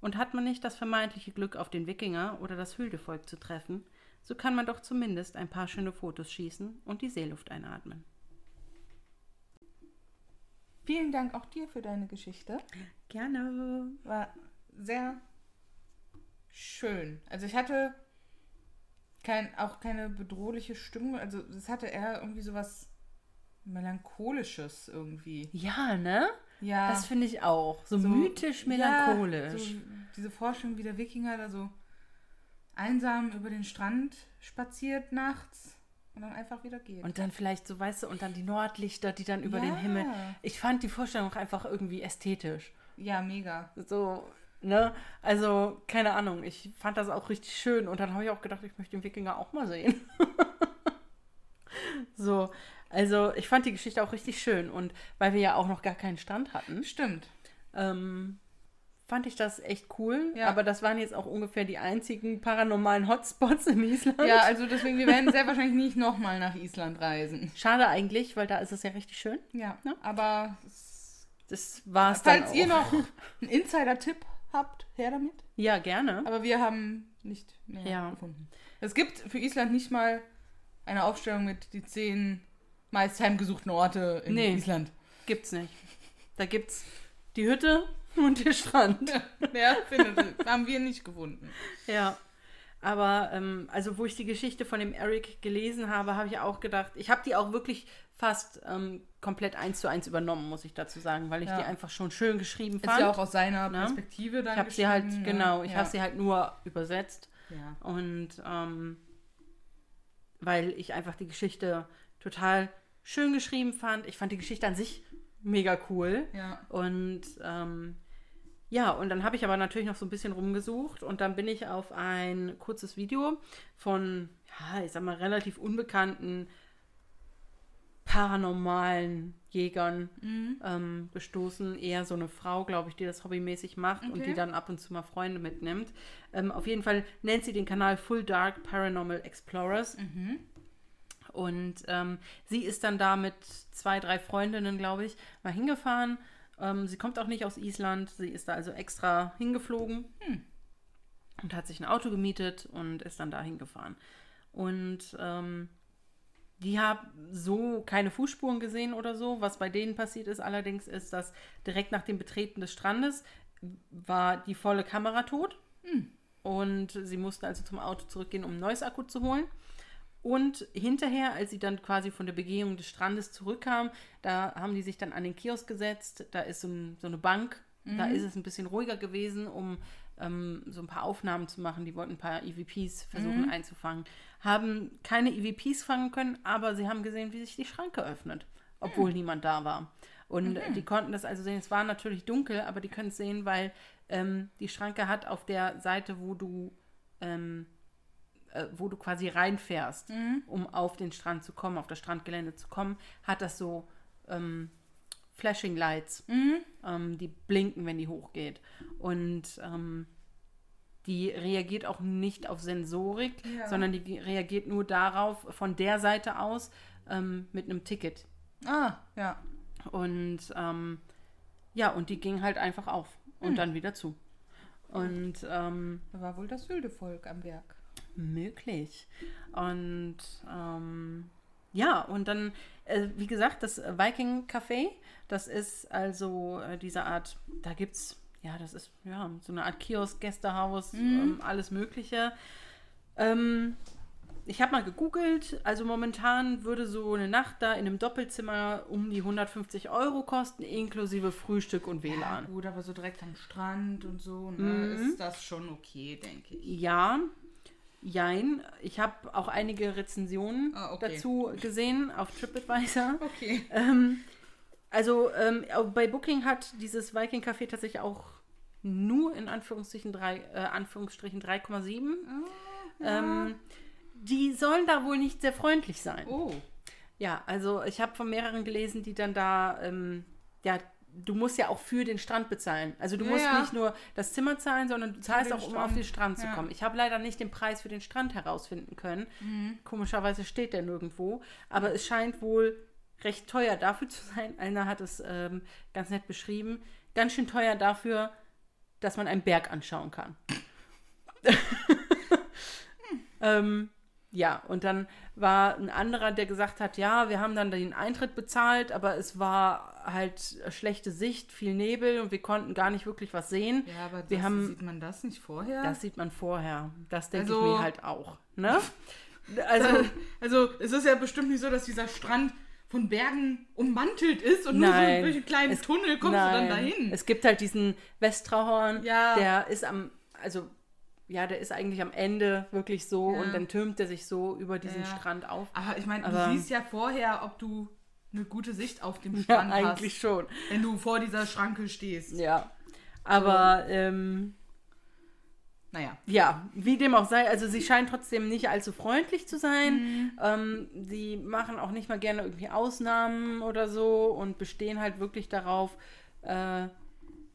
S1: Und hat man nicht das vermeintliche Glück, auf den Wikinger oder das Hüldevolk zu treffen, so kann man doch zumindest ein paar schöne Fotos schießen und die Seeluft einatmen.
S2: Vielen Dank auch dir für deine Geschichte.
S1: Gerne.
S2: War sehr schön. Also ich hatte kein, auch keine bedrohliche Stimmung. Also es hatte eher irgendwie sowas Melancholisches irgendwie.
S1: Ja, ne?
S2: Ja.
S1: Das finde ich auch. So, so mythisch melancholisch.
S2: Ja, so diese Vorstellung, wie der Wikinger da so einsam über den Strand spaziert nachts und dann einfach wieder geht.
S1: Und dann vielleicht so, weißt du, und dann die Nordlichter, die dann über ja. den Himmel. Ich fand die Vorstellung auch einfach irgendwie ästhetisch.
S2: Ja, mega.
S1: So, ne? Also, keine Ahnung. Ich fand das auch richtig schön. Und dann habe ich auch gedacht, ich möchte den Wikinger auch mal sehen. so, also ich fand die Geschichte auch richtig schön und weil wir ja auch noch gar keinen Stand hatten.
S2: Stimmt.
S1: Ähm, fand ich das echt cool. Ja. Aber das waren jetzt auch ungefähr die einzigen paranormalen Hotspots in Island.
S2: Ja, also deswegen, wir werden sehr wahrscheinlich nicht nochmal nach Island reisen.
S1: Schade eigentlich, weil da ist es ja richtig schön.
S2: Ja, ne? aber
S1: das war's
S2: Falls dann ihr noch einen Insider-Tipp habt, her damit.
S1: Ja, gerne.
S2: Aber wir haben nicht mehr ja. gefunden. Es gibt für Island nicht mal eine Aufstellung mit die zehn meist heimgesuchten Orte in
S1: Nee.
S2: Island.
S1: Gibt's nicht. Da gibt's die Hütte und den Strand.
S2: Ja, findet, haben wir nicht gefunden.
S1: Ja. Aber, ähm, also wo ich die Geschichte von dem Eric gelesen habe, habe ich auch gedacht, ich habe die auch wirklich fast ähm, komplett eins zu eins übernommen, muss ich dazu sagen, weil ich
S2: Ja.
S1: die einfach schon schön geschrieben
S2: Ist
S1: fand.
S2: ja auch aus seiner
S1: Ne?
S2: Perspektive dann
S1: ich habe sie halt, genau, ich
S2: ja.
S1: habe sie halt nur übersetzt.
S2: Ja.
S1: Und ähm, weil ich einfach die Geschichte total schön geschrieben fand. Ich fand die Geschichte an sich mega cool.
S2: Ja.
S1: Und ähm, ja, und dann habe ich aber natürlich noch so ein bisschen rumgesucht und dann bin ich auf ein kurzes Video von, ja, ich sag mal, relativ unbekannten paranormalen Jägern
S2: Mhm.
S1: ähm, gestoßen. Eher so eine Frau, glaube ich, die das hobbymäßig macht und
S2: Okay.
S1: die dann ab und zu mal Freunde mitnimmt. Ähm, auf jeden Fall nennt sie den Kanal Full Dark Paranormal Explorers.
S2: Mhm.
S1: Und ähm, sie ist dann da mit zwei, drei Freundinnen, glaube ich, mal hingefahren. Ähm, sie kommt auch nicht aus Island. Sie ist da also extra hingeflogen und hat sich ein Auto gemietet und ist dann da hingefahren. Und ähm, die haben so keine Fußspuren gesehen oder so. Was bei denen passiert ist allerdings, ist, dass direkt nach dem Betreten des Strandes war die volle Kamera tot. Und sie mussten also zum Auto zurückgehen, um ein neues Akku zu holen. Und hinterher, als sie dann quasi von der Begehung des Strandes zurückkamen, da haben die sich dann an den Kiosk gesetzt. Da ist so, so eine Bank. Da ist es ein bisschen ruhiger gewesen, um ähm, so ein paar Aufnahmen zu machen. Die wollten ein paar EVPs versuchen einzufangen. Haben keine EVPs fangen können, aber sie haben gesehen, wie sich die Schranke öffnet, obwohl niemand da war. Und äh, die konnten das also sehen. Es war natürlich dunkel, aber die können es sehen, weil ähm, die Schranke hat auf der Seite, wo du ähm, äh, wo du quasi reinfährst, um auf den Strand zu kommen, auf das Strandgelände zu kommen, hat das so ähm, Flashing Lights, ähm, die blinken, wenn die hochgeht. Und ähm, die reagiert auch nicht auf Sensorik,
S2: Ja.
S1: sondern die reagiert nur darauf, von der Seite aus ähm, mit einem Ticket.
S2: Ah, ja.
S1: Und ähm, ja, und die ging halt einfach auf und dann wieder zu. Und ähm,
S2: Da war wohl das wilde Volk am Werk.
S1: Möglich. Und ähm, ja, und dann, äh, wie gesagt, das Viking Café, das ist also äh, diese Art, da gibt es, ja, das ist ja so eine Art Kiosk, Gästehaus, ähm, alles Mögliche. Ähm, ich habe mal gegoogelt, also momentan würde so eine Nacht da in einem Doppelzimmer um die 150 Euro kosten, inklusive Frühstück und
S2: Ja,
S1: WLAN.
S2: gut, aber so direkt am Strand und so, ne, ist das schon okay, denke ich.
S1: Ja, jein. Ich habe auch einige Rezensionen
S2: Ah, okay.
S1: dazu gesehen auf TripAdvisor.
S2: Okay.
S1: Ähm, also ähm, bei Booking hat dieses Viking Café tatsächlich auch nur in Anführungsstrichen drei, äh, Anführungsstrichen 3,7. ähm, die sollen da wohl nicht sehr freundlich sein.
S2: Oh.
S1: Ja, also ich habe von mehreren gelesen, die dann da, ähm, ja, du musst ja auch für den Strand bezahlen. Also du
S2: Ja,
S1: musst
S2: ja.
S1: nicht nur das Zimmer zahlen, sondern du zahlst auch, um auf
S2: Strand.
S1: den Strand zu
S2: Ja.
S1: kommen. Ich habe leider nicht den Preis für den Strand herausfinden können.
S2: Mhm.
S1: Komischerweise steht der nirgendwo. Aber es scheint wohl recht teuer dafür zu sein. Einer hat es ähm, ganz nett beschrieben. Ganz schön teuer dafür, dass man einen Berg anschauen kann. ähm, ja, und dann war ein anderer, der gesagt hat, ja, wir haben dann den Eintritt bezahlt, aber es war halt schlechte Sicht, viel Nebel und wir konnten gar nicht wirklich was sehen.
S2: Ja, aber das,
S1: haben-
S2: sieht man das nicht vorher?
S1: Das sieht man vorher. Das denke
S2: Also-
S1: ich mir halt auch. Ne? Also,
S2: also, es ist ja bestimmt nicht so, dass dieser Strand von Bergen ummantelt ist und nur so
S1: Nein.
S2: durch einen kleinen
S1: Es-
S2: Tunnel kommst
S1: nein.
S2: du dann dahin.
S1: Es gibt halt diesen Westrauhorn,
S2: Ja.
S1: der ist am, also ja, der ist eigentlich am Ende wirklich so
S2: Ja.
S1: und dann türmt er sich so über diesen
S2: Ja, ja.
S1: Strand auf.
S2: aber ich meine, du siehst ja vorher, ob du eine gute Sicht auf dem
S1: Ja,
S2: Strand
S1: eigentlich
S2: hast,
S1: schon.
S2: wenn du vor dieser Schranke stehst.
S1: Ja. Aber ähm,
S2: Naja.
S1: ja, wie dem auch sei, also sie scheint trotzdem nicht allzu freundlich zu sein.
S2: Mhm.
S1: Ähm, sie machen auch nicht mal gerne irgendwie Ausnahmen oder so und bestehen halt wirklich darauf, äh,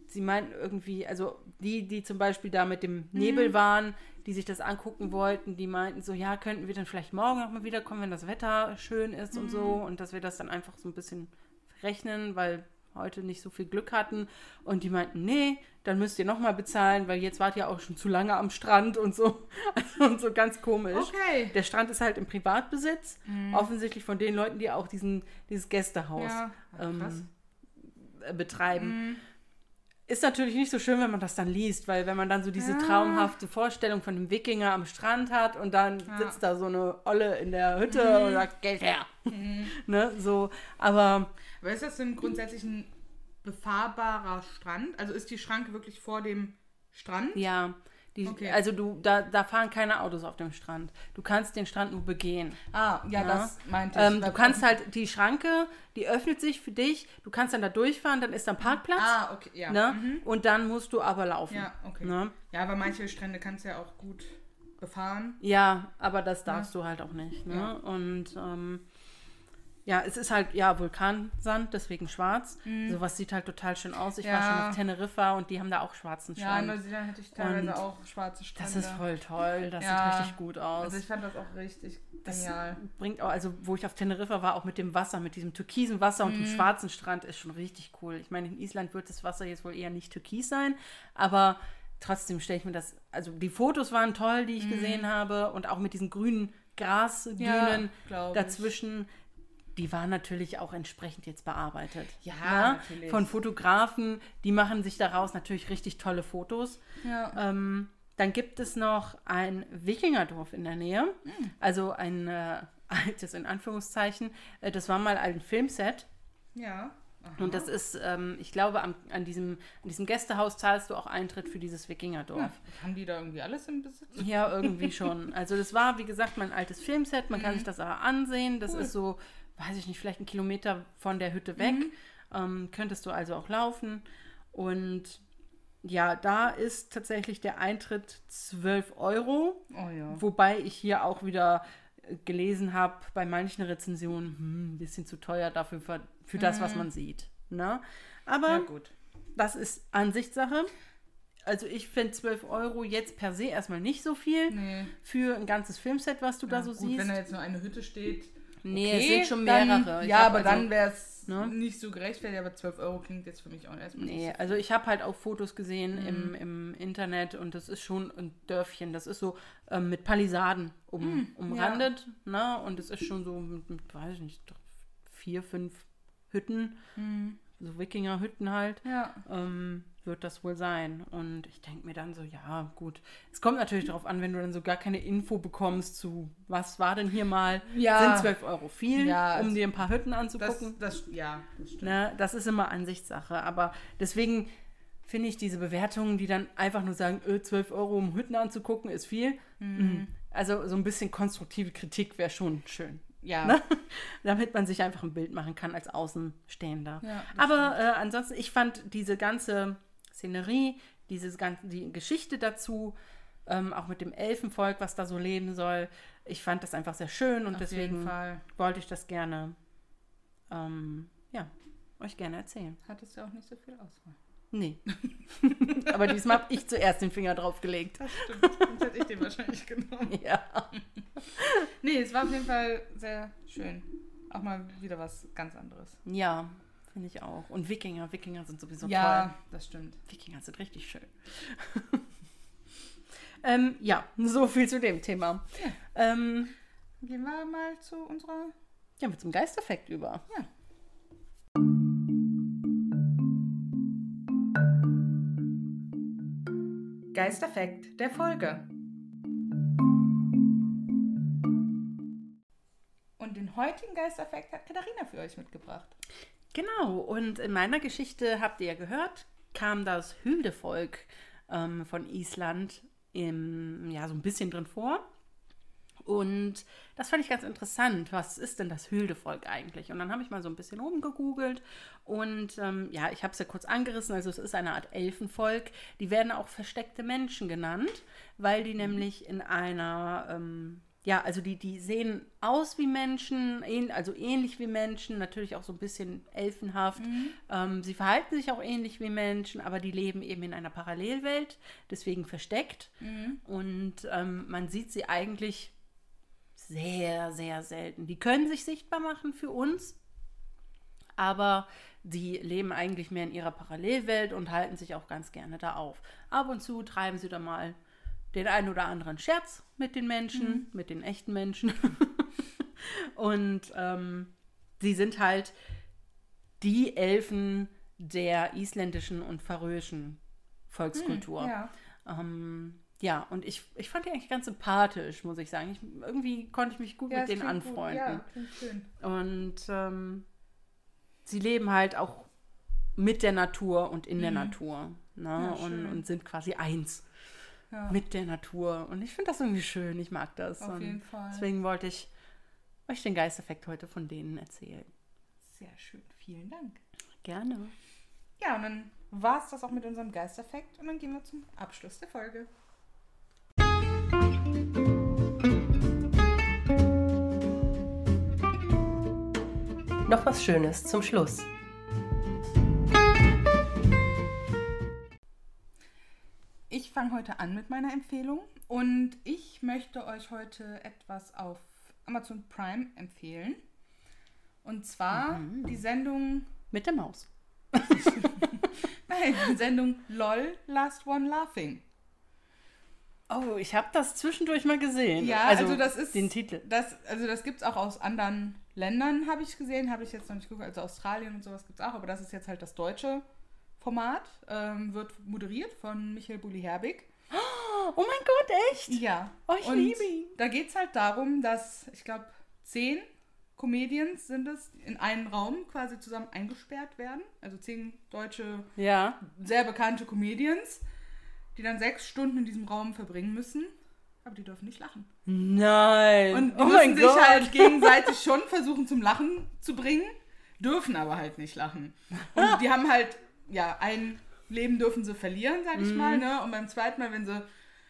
S1: sie meinten irgendwie, also die, die zum Beispiel da mit dem
S2: Mhm.
S1: Nebel waren, die sich das angucken wollten, die meinten so, ja, könnten wir dann vielleicht morgen nochmal wiederkommen, wenn das Wetter schön ist und so
S2: Mhm.
S1: und dass wir das dann einfach so ein bisschen rechnen, weil heute nicht so viel Glück hatten. Und die meinten, nee, dann müsst ihr nochmal bezahlen, weil jetzt wart ihr auch schon zu lange am Strand und so. Und so ganz komisch.
S2: Okay.
S1: Der Strand ist halt im Privatbesitz, offensichtlich von den Leuten, die auch diesen, dieses Gästehaus
S2: Ja,
S1: ähm, äh, betreiben. Ist natürlich nicht so schön, wenn man das dann liest, weil wenn man dann so diese traumhafte Vorstellung von dem Wikinger am Strand hat und dann sitzt da so eine Olle in der Hütte und sagt, Geld her. ne, so, aber
S2: Aber ist das denn grundsätzlich ein befahrbarer Strand? Also ist die Schranke wirklich vor dem Strand?
S1: ja, die,
S2: Okay.
S1: also du, da, da fahren keine Autos auf dem Strand. Du kannst den Strand nur begehen.
S2: Ah, ja,
S1: Ja.
S2: das meinte ich.
S1: Ähm, du kannst halt, die Schranke, die öffnet sich für dich, du kannst dann da durchfahren, dann ist da ein Parkplatz.
S2: Ah, okay, ja.
S1: Ne? Und dann musst du aber laufen.
S2: Ja, okay.
S1: Ne?
S2: Ja, aber manche Strände kannst du ja auch gut befahren.
S1: Ja, aber das darfst du halt auch nicht. Ne?
S2: Ja.
S1: Und ähm, ja, es ist halt, ja, Vulkansand, deswegen schwarz. Sowas sieht halt total schön aus. Ich war
S2: Mhm. Ja.
S1: schon auf Teneriffa und die haben da auch schwarzen
S2: Ja, in
S1: Strand.
S2: Neuseeland hatte ich teilweise
S1: Und
S2: auch schwarze Strände.
S1: das ist voll toll. Das
S2: Ja.
S1: sieht richtig gut aus.
S2: Also ich fand das auch richtig
S1: das
S2: genial.
S1: bringt auch, also wo ich auf Teneriffa war, auch mit dem Wasser, mit diesem türkisen Wasser und
S2: Mhm.
S1: dem schwarzen Strand, ist schon richtig cool. Ich meine, in Island wird das Wasser jetzt wohl eher nicht türkis sein, aber trotzdem stelle ich mir das, also die Fotos waren toll, die ich gesehen habe und auch mit diesen grünen Grasdünen
S2: Mhm. Ja, glaub ich.
S1: Die waren natürlich auch entsprechend jetzt bearbeitet.
S2: Ja,
S1: Ne?
S2: natürlich.
S1: Von Fotografen, die machen sich daraus natürlich richtig tolle Fotos.
S2: Ja.
S1: Ähm, dann gibt es noch ein Wikingerdorf in der Nähe. Also ein äh, altes, in Anführungszeichen. Äh, das war mal ein Filmset.
S2: Ja. Aha.
S1: Und das ist, ähm, ich glaube, am, an, diesem, an diesem Gästehaus zahlst du auch Eintritt für dieses Wikingerdorf.
S2: Ja, haben die da irgendwie alles im Besitz?
S1: Ja, irgendwie schon. Also das war, wie gesagt, mein altes Filmset. Man kann sich das aber ansehen. Das ist so, weiß ich nicht, vielleicht einen Kilometer von der Hütte weg. Ähm, könntest du also auch laufen. Und ja, da ist tatsächlich der Eintritt 12 Euro.
S2: Oh ja.
S1: Wobei ich hier auch wieder äh, gelesen habe, bei manchen Rezensionen, hm, ein bisschen zu teuer dafür für, das, was man sieht. Ne? Aber
S2: Ja, gut.
S1: das ist Ansichtssache. Also ich finde 12 Euro jetzt per se erstmal nicht so viel
S2: Nee.
S1: für ein ganzes Filmset, was du da so
S2: gut,
S1: siehst.
S2: wenn da jetzt nur eine Hütte steht.
S1: Nee,
S2: okay,
S1: es sind schon
S2: dann-
S1: mehrere. Ich
S2: ja, aber
S1: also,
S2: dann wäre es
S1: ne?
S2: nicht so gerechtfertigt, aber 12 Euro klingt jetzt für mich auch erstmal
S1: Nee,
S2: nicht.
S1: also ich habe halt auch Fotos gesehen
S2: Mhm.
S1: im, im Internet und das ist schon ein Dörfchen. Das ist so ähm, mit Palisaden um, umrandet. Ne? Und es ist schon so mit, mit, weiß ich nicht, vier, fünf Hütten. So Wikinger-Hütten halt.
S2: Ja.
S1: ähm, wird das wohl sein. Und ich denke mir dann so, ja, gut. Es kommt natürlich darauf an, wenn du dann so gar keine Info bekommst zu, was war denn hier mal,
S2: Ja.
S1: sind 12 Euro viel,
S2: Ja,
S1: um dir ein paar Hütten
S2: Das,
S1: anzugucken.
S2: das, ja, das stimmt.
S1: Ne, das ist immer Ansichtssache. Aber deswegen finde ich diese Bewertungen, die dann einfach nur sagen, öh, 12 Euro, um Hütten anzugucken, ist viel. Mhm. Also so ein bisschen konstruktive Kritik wäre schon schön.
S2: Ja.
S1: Ne? Damit man sich einfach ein Bild machen kann als Außenstehender.
S2: Ja, das
S1: Aber äh, ansonsten, ich fand diese ganze Szenerie, dieses ganze, die Geschichte dazu, ähm, auch mit dem Elfenvolk, was da so leben soll, ich fand das einfach sehr schön und
S2: Auf
S1: deswegen wollte ich das gerne, ähm, ja, euch gerne erzählen.
S2: Hattest du auch nicht so viel Auswahl.
S1: Nee. Aber diesmal habe ich zuerst den Finger drauf gelegt.
S2: Das stimmt. Sonst hätte ich den wahrscheinlich genommen.
S1: Ja.
S2: Nee, es war auf jeden Fall sehr schön. Auch mal wieder was ganz anderes.
S1: Ja, finde ich auch. Und Wikinger, Wikinger sind sowieso
S2: ja,
S1: toll.
S2: das stimmt.
S1: Wikinger sind richtig schön. ähm, ja, so viel zu dem Thema. Ähm,
S2: Gehen wir mal zu unserer.
S1: ja, mit zum Geisteffekt über.
S2: Ja. Geisterfekt der Folge. Und den heutigen Geisterfekt hat Katharina für euch mitgebracht.
S1: Genau, und in meiner Geschichte, habt ihr ja gehört, kam das Hüldevolk ähm, von Island im, ja, so ein bisschen drin vor. Und das fand ich ganz interessant. Was ist denn das Hüldevolk eigentlich? Und dann habe ich mal so ein bisschen rumgegoogelt. Und ähm, ja, ich habe es ja kurz angerissen. Also es ist eine Art Elfenvolk. Die werden auch versteckte Menschen genannt, weil die nämlich in einer, ähm, ja, also die, die sehen aus wie Menschen, also ähnlich wie Menschen, natürlich auch so ein bisschen elfenhaft. Ähm, sie verhalten sich auch ähnlich wie Menschen, aber die leben eben in einer Parallelwelt, deswegen versteckt. Und ähm, man sieht sie eigentlich sehr, sehr selten. Die können sich sichtbar machen für uns, aber die leben eigentlich mehr in ihrer Parallelwelt und halten sich auch ganz gerne da auf. Ab und zu treiben sie da mal den einen oder anderen Scherz mit den Menschen, mhm. mit den echten Menschen. und ähm, sie sind halt die Elfen der isländischen und färöischen Volkskultur. Mhm, ja. Ähm, ja, und ich, ich fand die eigentlich ganz sympathisch, muss ich sagen. Ich, irgendwie konnte ich mich gut ja, mit denen anfreunden. Gut. Ja, schön. Und ähm, sie leben halt auch mit der Natur und in mhm. der Natur. Ne? Ja, und, und, sind quasi eins ja. mit der Natur. Und ich finde das irgendwie schön. Ich mag das.
S2: Auf
S1: und
S2: jeden Fall.
S1: Deswegen wollte ich euch den Geisteffekt heute von denen erzählen.
S2: Sehr schön. Vielen Dank.
S1: Gerne.
S2: Ja, und dann war es das auch mit unserem Geisteffekt. Und dann gehen wir zum Abschluss der Folge.
S3: Noch was Schönes zum Schluss.
S2: Ich fange heute an mit meiner Empfehlung und ich möchte euch heute etwas auf Amazon Prime empfehlen. Und zwar mhm. die Sendung
S1: mit der Maus.
S2: Nein, die Sendung LOL Last One Laughing.
S1: Oh, ich habe das zwischendurch mal gesehen.
S2: Ja, also, also das ist
S1: den Titel.
S2: Das, also das gibt es auch aus anderen Ländern, habe ich gesehen, habe ich jetzt noch nicht geguckt. Also Australien und sowas gibt es auch, aber das ist jetzt halt das deutsche Format. Ähm, wird moderiert von Michael Bulli-Herbig.
S1: Oh mein Gott, echt?
S2: Ja.
S1: Oh, ich und liebe ihn.
S2: Da geht es halt darum, dass, ich glaube, zehn Comedians sind es, in einen Raum quasi zusammen eingesperrt werden. Also zehn deutsche,
S1: ja.
S2: sehr bekannte Comedians die dann sechs Stunden in diesem Raum verbringen müssen. Aber die dürfen nicht lachen.
S1: Nein.
S2: Und die oh müssen sich Gott. halt gegenseitig schon versuchen zum Lachen zu bringen, dürfen aber halt nicht lachen. Und die haben halt, ja, ein Leben dürfen sie verlieren, sag ich mhm. mal, ne? Und beim zweiten Mal, wenn sie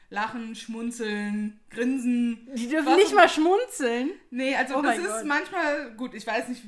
S2: lachen, schmunzeln, grinsen.
S1: Die dürfen nicht mal schmunzeln.
S2: Nee, also oh das ist Gott. manchmal, gut, ich weiß nicht,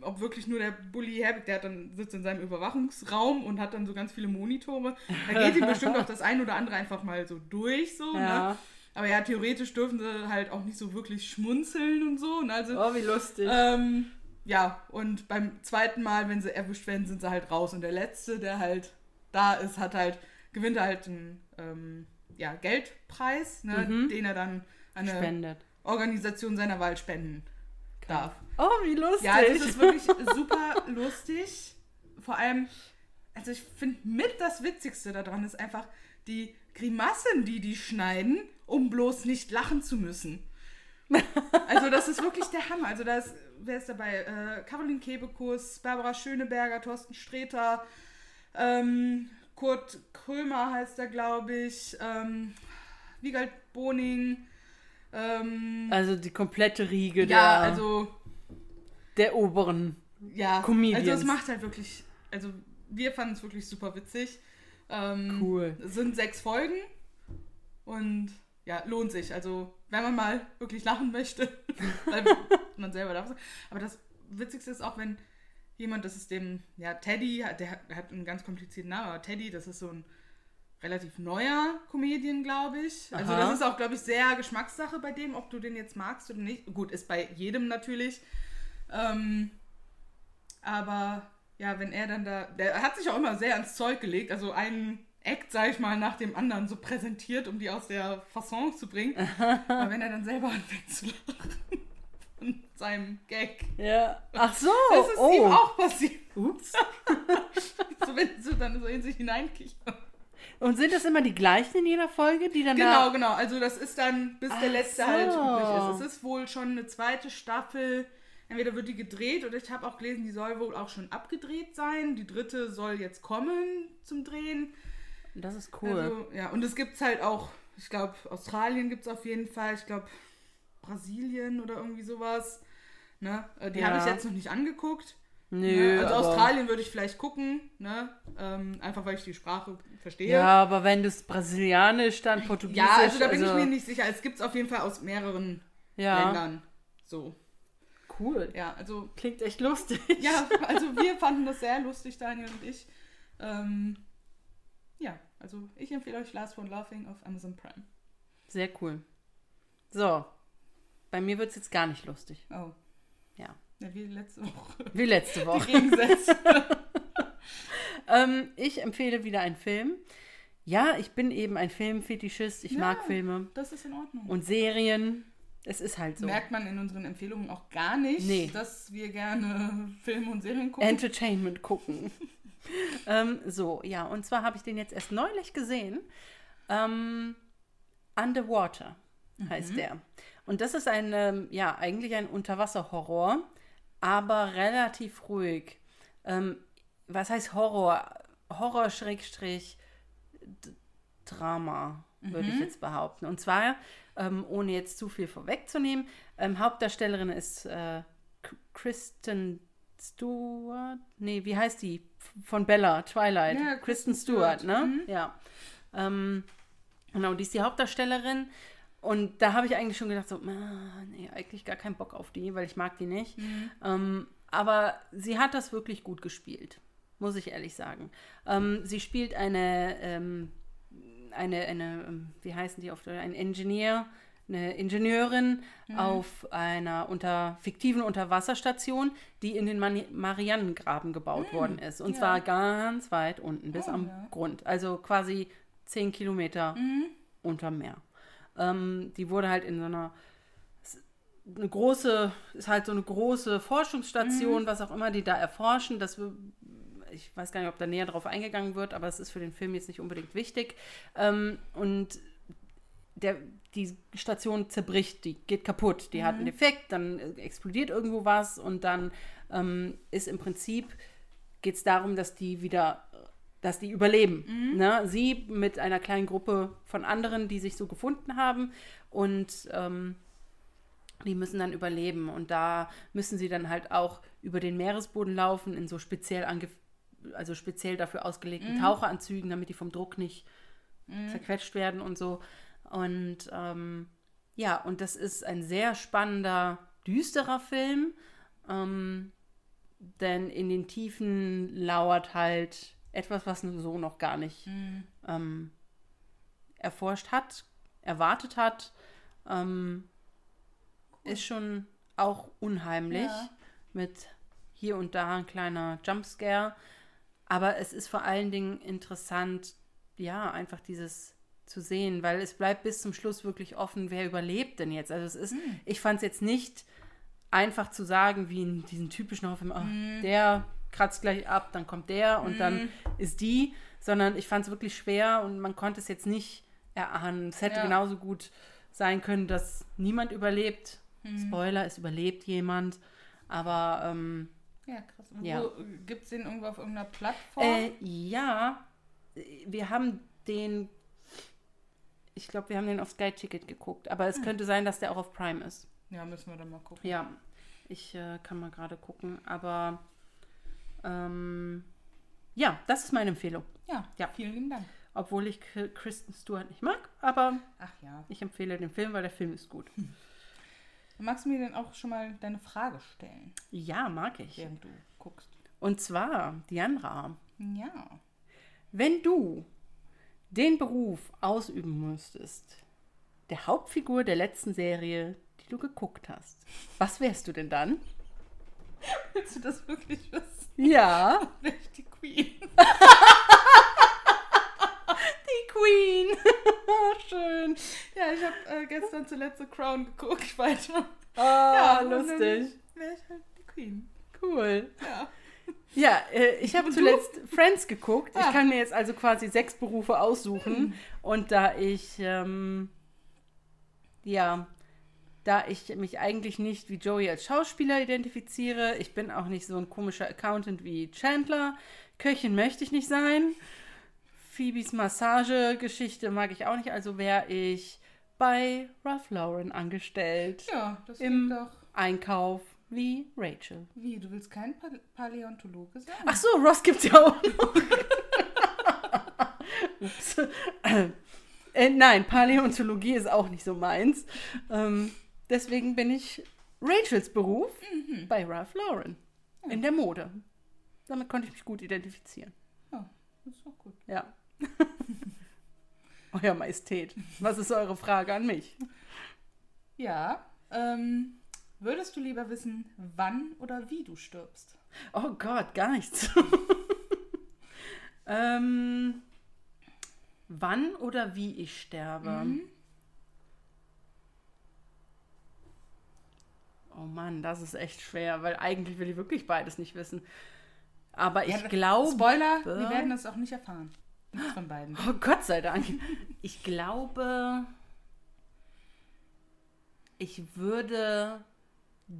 S2: ob wirklich nur der Bully Herbig, der hat dann sitzt in seinem Überwachungsraum und hat dann so ganz viele Monitore. Da geht ihm bestimmt auch das ein oder andere einfach mal so durch, so, ne? ja. ne? Aber ja, theoretisch dürfen sie halt auch nicht so wirklich schmunzeln und so. Ne? Also,
S1: oh, wie lustig.
S2: Ähm, ja, und beim zweiten Mal, wenn sie erwischt werden, sind sie halt raus. Und der Letzte, der halt da ist, hat halt, gewinnt halt einen ähm, ja, Geldpreis, ne? Mhm. den er dann an eine
S1: Spendet.
S2: Organisation seiner Wahl spenden darf.
S1: Oh, wie lustig.
S2: Ja, das ist wirklich super lustig. Vor allem, also ich finde mit das Witzigste daran ist einfach die Grimassen, die die schneiden, um bloß nicht lachen zu müssen. Also das ist wirklich der Hammer. Also da ist, wer ist dabei? Äh, Caroline Kebekus, Barbara Schöneberger, Thorsten Sträter, ähm, Kurt Krömer heißt er, glaube ich, ähm, Wiegald Boning, ähm,
S1: also die komplette Riege
S2: ja, der, also,
S1: der oberen
S2: ja, Comedians. Also es macht halt wirklich, also wir fanden es wirklich super witzig. Ähm,
S1: cool.
S2: Es sind sechs Folgen und ja, lohnt sich. Also wenn man mal wirklich lachen möchte, weil man selber darf. Aber das Witzigste ist auch, wenn jemand, das ist dem, ja, Teddy, der hat einen ganz komplizierten Namen, aber Teddy, das ist so ein relativ neuer Comedian, glaube ich. Also Aha. das ist auch, glaube ich, sehr Geschmackssache bei dem, ob du den jetzt magst oder nicht. Gut, ist bei jedem natürlich. Ähm, aber ja, wenn er dann da, der hat sich auch immer sehr ans Zeug gelegt, also einen Act, sag ich mal, nach dem anderen so präsentiert, um die aus der Fasson zu bringen. aber wenn er dann selber anfängt zu lachen von seinem Gag.
S1: Ja. Ach so.
S2: Das ist
S1: oh.
S2: ihm auch passiert. Ups. so, wenn du dann so in sich hineinkichern.
S1: Und sind das immer die gleichen in jeder Folge, die dann
S2: Genau,
S1: da
S2: genau. Also das ist dann, bis der letzte halt so. halt übrig ist. Es ist wohl schon eine zweite Staffel. Entweder wird die gedreht oder ich habe auch gelesen, die soll wohl auch schon abgedreht sein. Die dritte soll jetzt kommen zum Drehen.
S1: Das ist cool. Also,
S2: ja, und es gibt es halt auch, ich glaube, Australien gibt es auf jeden Fall. Ich glaube, Brasilien oder irgendwie sowas. Ne? Äh, die ja. habe ich jetzt noch nicht angeguckt.
S1: Nö,
S2: ne? Also Australien würde ich vielleicht gucken, ne? Ähm, einfach weil ich die Sprache verstehe.
S1: Ja, aber wenn das Brasilianisch, dann Portugiesisch.
S2: Ja, also da bin also... ich mir nicht sicher. Es gibt es auf jeden Fall aus mehreren ja. Ländern. So.
S1: Cool.
S2: Ja, also.
S1: Klingt echt lustig.
S2: Ja, also wir fanden das sehr lustig, Daniel und ich. Ähm, also ich empfehle euch Last von Laughing auf Amazon Prime.
S1: Sehr cool. So. Bei mir wird es jetzt gar nicht lustig.
S2: Oh.
S1: Ja.
S2: Ja, wie letzte Woche.
S1: Wie letzte Woche.
S2: Die Gegensätze.
S1: ähm, ich empfehle wieder einen Film. Ja, ich bin eben ein Filmfetischist. Ich
S2: Ja.
S1: mag Filme
S2: Das ist in Ordnung.
S1: und Serien. Es ist halt so.
S2: Merkt man in unseren Empfehlungen auch gar nicht,
S1: Nee.
S2: dass wir gerne Filme und Serien gucken.
S1: Entertainment gucken. ähm, so, ja, und zwar habe ich den jetzt erst neulich gesehen. Ähm, Underwater heißt der. Und das ist ein, ähm, ja, eigentlich ein Unterwasserhorror, aber relativ ruhig. Ähm, was heißt Horror? Horror Schrägstrich Drama, würde ich jetzt behaupten. Und zwar, ähm, ohne jetzt zu viel vorwegzunehmen, Hauptdarstellerin ist äh, Kristen Stewart. Nee, wie heißt die? Von Bella, Twilight.
S2: Ja,
S1: Kristen Stewart,
S2: Stewart,
S1: ne? Ja. Ähm, genau, die ist die Hauptdarstellerin. Und da habe ich eigentlich schon gedacht, so, ah, nee, eigentlich gar keinen Bock auf die, weil ich mag die nicht. Ähm, aber sie hat das wirklich gut gespielt, muss ich ehrlich sagen. Ähm, sie spielt eine, ähm, eine, eine, ähm, wie heißen die oft, ein Ingenieur, eine Ingenieurin auf einer unter, fiktiven Unterwasserstation, die in den Mani Marianengraben gebaut worden ist. Und
S2: ja.
S1: zwar ganz weit unten, bis
S2: Oh,
S1: am
S2: ja.
S1: Grund. Also quasi zehn Kilometer unterm Meer. Ähm, die wurde halt in so einer eine große, ist halt so eine große Forschungsstation, was auch immer die da erforschen. Das, ich weiß gar nicht, ob da näher drauf eingegangen wird, aber es ist für den Film jetzt nicht unbedingt wichtig. Ähm, und der, die Station zerbricht, die geht kaputt, die hat einen Defekt, dann äh, explodiert irgendwo was und dann ähm, ist im Prinzip, geht es darum, dass die wieder, dass die überleben. Ne? Sie mit einer kleinen Gruppe von anderen, die sich so gefunden haben und ähm, die müssen dann überleben und da müssen sie dann halt auch über den Meeresboden laufen in so speziell ange also speziell dafür ausgelegten Taucheranzügen, damit die vom Druck nicht zerquetscht werden und so. Und ähm, ja, und das ist ein sehr spannender, düsterer Film, ähm, denn in den Tiefen lauert halt etwas, was so noch gar nicht ähm, erforscht hat, erwartet hat. Ähm, Ist schon auch unheimlich
S2: Ja.
S1: mit hier und da ein kleiner Jumpscare. Aber es ist vor allen Dingen interessant, ja, einfach dieses zu sehen, weil es bleibt bis zum Schluss wirklich offen, wer überlebt denn jetzt. Also es ist, ich fand es jetzt nicht einfach zu sagen, wie in diesen typischen Horrorfilmen, oh, der kratzt gleich ab, dann kommt der und dann ist die, sondern ich fand es wirklich schwer und man konnte es jetzt nicht erahnen. Es hätte
S2: Ja.
S1: genauso gut sein können, dass niemand überlebt. Spoiler, es überlebt jemand. Aber ähm,
S2: Ja, krass.
S1: Ja.
S2: Gibt es den irgendwo auf irgendeiner Plattform?
S1: äh, ja, wir haben den, ich glaube, wir haben den auf Sky Ticket geguckt. Aber es könnte sein, dass der auch auf Prime ist.
S2: ja, müssen wir dann mal gucken.
S1: Ja, ich äh, kann mal gerade gucken. Aber ähm, ja, das ist meine Empfehlung.
S2: Ja,
S1: Ja.
S2: vielen lieben Dank.
S1: Obwohl ich Kristen Stewart nicht mag, aber
S2: Ach ja.
S1: ich empfehle den Film, weil der Film ist gut.
S2: Magst du mir denn auch schon mal deine Frage stellen,
S1: Ja, mag ich.
S2: während du guckst?
S1: Und zwar, Diandra,
S2: Ja.
S1: wenn du den Beruf ausüben müsstest, der Hauptfigur der letzten Serie, die du geguckt hast, was wärst du denn dann?
S2: Willst du das wirklich wissen?
S1: Ja,
S2: Wäre ich die Queen?
S1: die Queen. Schön.
S2: Ja, ich habe äh, gestern zuletzt The Crown geguckt, weiter.
S1: Ah,
S2: dann
S1: lustig.
S2: Wäre ich halt die Queen.
S1: Cool.
S2: Ja.
S1: Ja, äh, ich habe zuletzt Friends geguckt. Ich
S2: Ah.
S1: kann mir jetzt also quasi sechs Berufe aussuchen. Und da ich, ähm, ja, da ich mich eigentlich nicht wie Joey als Schauspieler identifiziere, ich bin auch nicht so ein komischer Accountant wie Chandler. Köchin möchte ich nicht sein. Phoebes Massagegeschichte mag ich auch nicht, also wäre ich bei Ralph Lauren angestellt.
S2: Ja, das
S1: Im
S2: doch.
S1: Einkauf wie Rachel.
S2: Wie, du willst kein pa Paläontologe sein?
S1: Ach so, Ross gibt's ja auch noch. Ups. Äh, nein, Paläontologie ist auch nicht so meins. Ähm, deswegen bin ich Rachels Beruf bei Ralph Lauren in der Mode. Damit konnte ich mich gut identifizieren.
S2: Ja, das ist doch gut.
S1: Ja. Euer Majestät, was ist eure Frage an mich?
S2: Ja, ähm, Würdest du lieber wissen, wann oder wie du stirbst?
S1: Oh Gott, gar nichts. ähm, wann oder wie ich sterbe?
S2: Mhm.
S1: Oh Mann, das ist echt schwer, weil eigentlich will ich wirklich beides nicht wissen. Aber ich
S2: Ja,
S1: glaube.
S2: Spoiler, wir werden das auch nicht erfahren. Nichts von beiden.
S1: Oh Gott sei Dank. Ich glaube, ich würde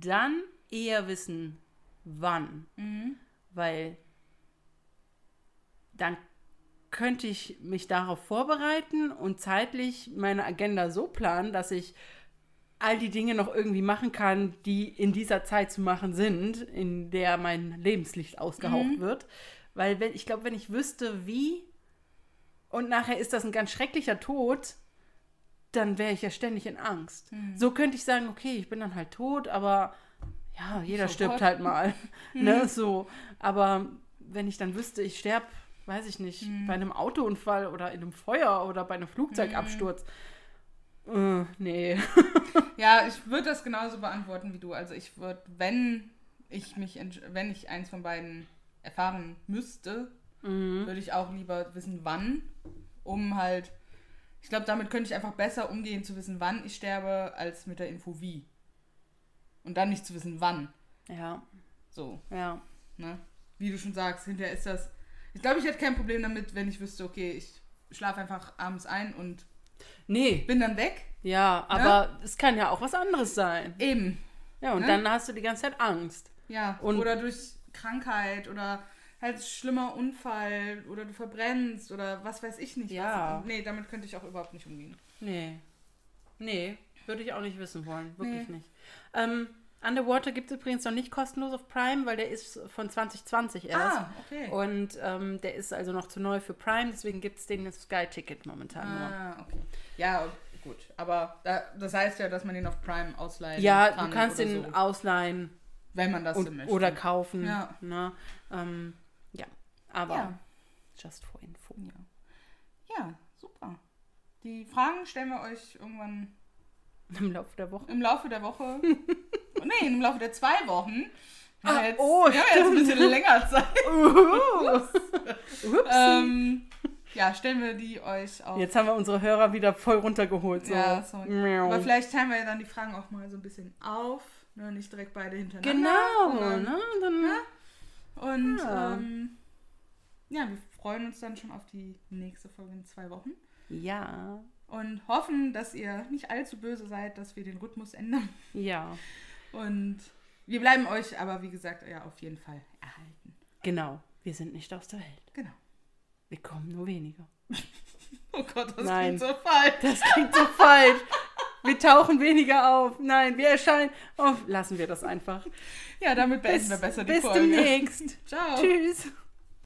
S1: dann eher wissen, wann.
S2: Mhm.
S1: Weil dann könnte ich mich darauf vorbereiten und zeitlich meine Agenda so planen, dass ich all die Dinge noch irgendwie machen kann, die in dieser Zeit zu machen sind, in der mein Lebenslicht ausgehaucht wird. Weil wenn, ich glaube, wenn ich wüsste, wie und nachher ist das ein ganz schrecklicher Tod, dann wäre ich ja ständig in Angst. So könnte ich sagen, okay, ich bin dann halt tot, aber ja, jeder
S2: So
S1: stirbt
S2: Gott.
S1: halt mal. ne, so. Aber wenn ich dann wüsste, ich sterbe, weiß ich nicht, bei einem Autounfall oder in einem Feuer oder bei einem Flugzeugabsturz. Äh, nee.
S2: Ja, ich würde das genauso beantworten wie du. Also ich würde, wenn ich mich, wenn ich eins von beiden erfahren müsste, würde ich auch lieber wissen, wann, um halt, ich glaube, damit könnte ich einfach besser umgehen, zu wissen, wann ich sterbe, als mit der Info wie. Und dann nicht zu wissen, wann.
S1: Ja,
S2: So,
S1: ja.
S2: ne? Wie du schon sagst, hinterher ist das. Ich glaube, ich hätte kein Problem damit, wenn ich wüsste, okay, ich schlafe einfach abends ein und
S1: Nee,
S2: bin dann weg.
S1: ja, aber es kann ja auch was anderes sein.
S2: Eben.
S1: Ja, und
S2: Ne?
S1: dann hast du die ganze Zeit Angst.
S2: Ja,
S1: Und-
S2: oder durch Krankheit oder halt schlimmer Unfall oder du verbrennst oder was weiß ich nicht.
S1: Ja.
S2: Was. Nee, damit könnte ich auch überhaupt nicht umgehen.
S1: Nee. Nee, würde ich auch nicht wissen wollen. Wirklich
S2: Nee.
S1: nicht. Ähm, Underwater gibt es übrigens noch nicht kostenlos auf Prime, weil der ist von 2020 erst.
S2: Ah, okay.
S1: Und ähm, der ist also noch zu neu für Prime, deswegen gibt es den Sky-Ticket momentan nur.
S2: Ah, okay. Ja, gut. Aber da, das heißt ja, dass man den auf Prime ausleihen
S1: Ja,
S2: kann.
S1: du kannst den
S2: so,
S1: ausleihen
S2: wenn man das
S1: und,
S2: möchte.
S1: oder kaufen.
S2: Ja.
S1: Ne? Ähm, ja, aber
S2: Ja.
S1: just for info.
S2: Ja. ja, super. Die Fragen stellen wir euch irgendwann
S1: Im Laufe der Woche.
S2: im Laufe der Woche. oh, nee, im Laufe der zwei Wochen.
S1: Ah,
S2: jetzt,
S1: oh,
S2: wir haben jetzt ein bisschen länger Zeit.
S1: Ups.
S2: ähm, ja, stellen wir die euch auf.
S1: Jetzt haben wir unsere Hörer wieder voll runtergeholt. So.
S2: Ja, so.
S1: Miau.
S2: Aber vielleicht teilen wir ja dann die Fragen auch mal so ein bisschen auf. Ne? Nicht direkt beide hintereinander.
S1: Genau,
S2: sondern-
S1: ne? Dann,
S2: Und
S1: Ja.
S2: ähm, ja, wir freuen uns dann schon auf die nächste Folge in zwei Wochen.
S1: ja,
S2: Und hoffen, dass ihr nicht allzu böse seid, dass wir den Rhythmus ändern.
S1: ja,
S2: Und wir bleiben euch aber, wie gesagt, ja auf jeden Fall erhalten.
S1: genau. Wir sind nicht aus der Welt.
S2: Genau.
S1: Wir kommen nur weniger.
S2: Oh Gott, das
S1: Nein.
S2: klingt so falsch.
S1: Das klingt so falsch. Wir tauchen weniger auf. Nein, wir erscheinen. Oh, lassen wir das einfach.
S2: Ja, damit beenden
S1: Bis,
S2: wir besser die
S1: bis
S2: Folge.
S1: demnächst.
S2: Ciao.
S1: Tschüss.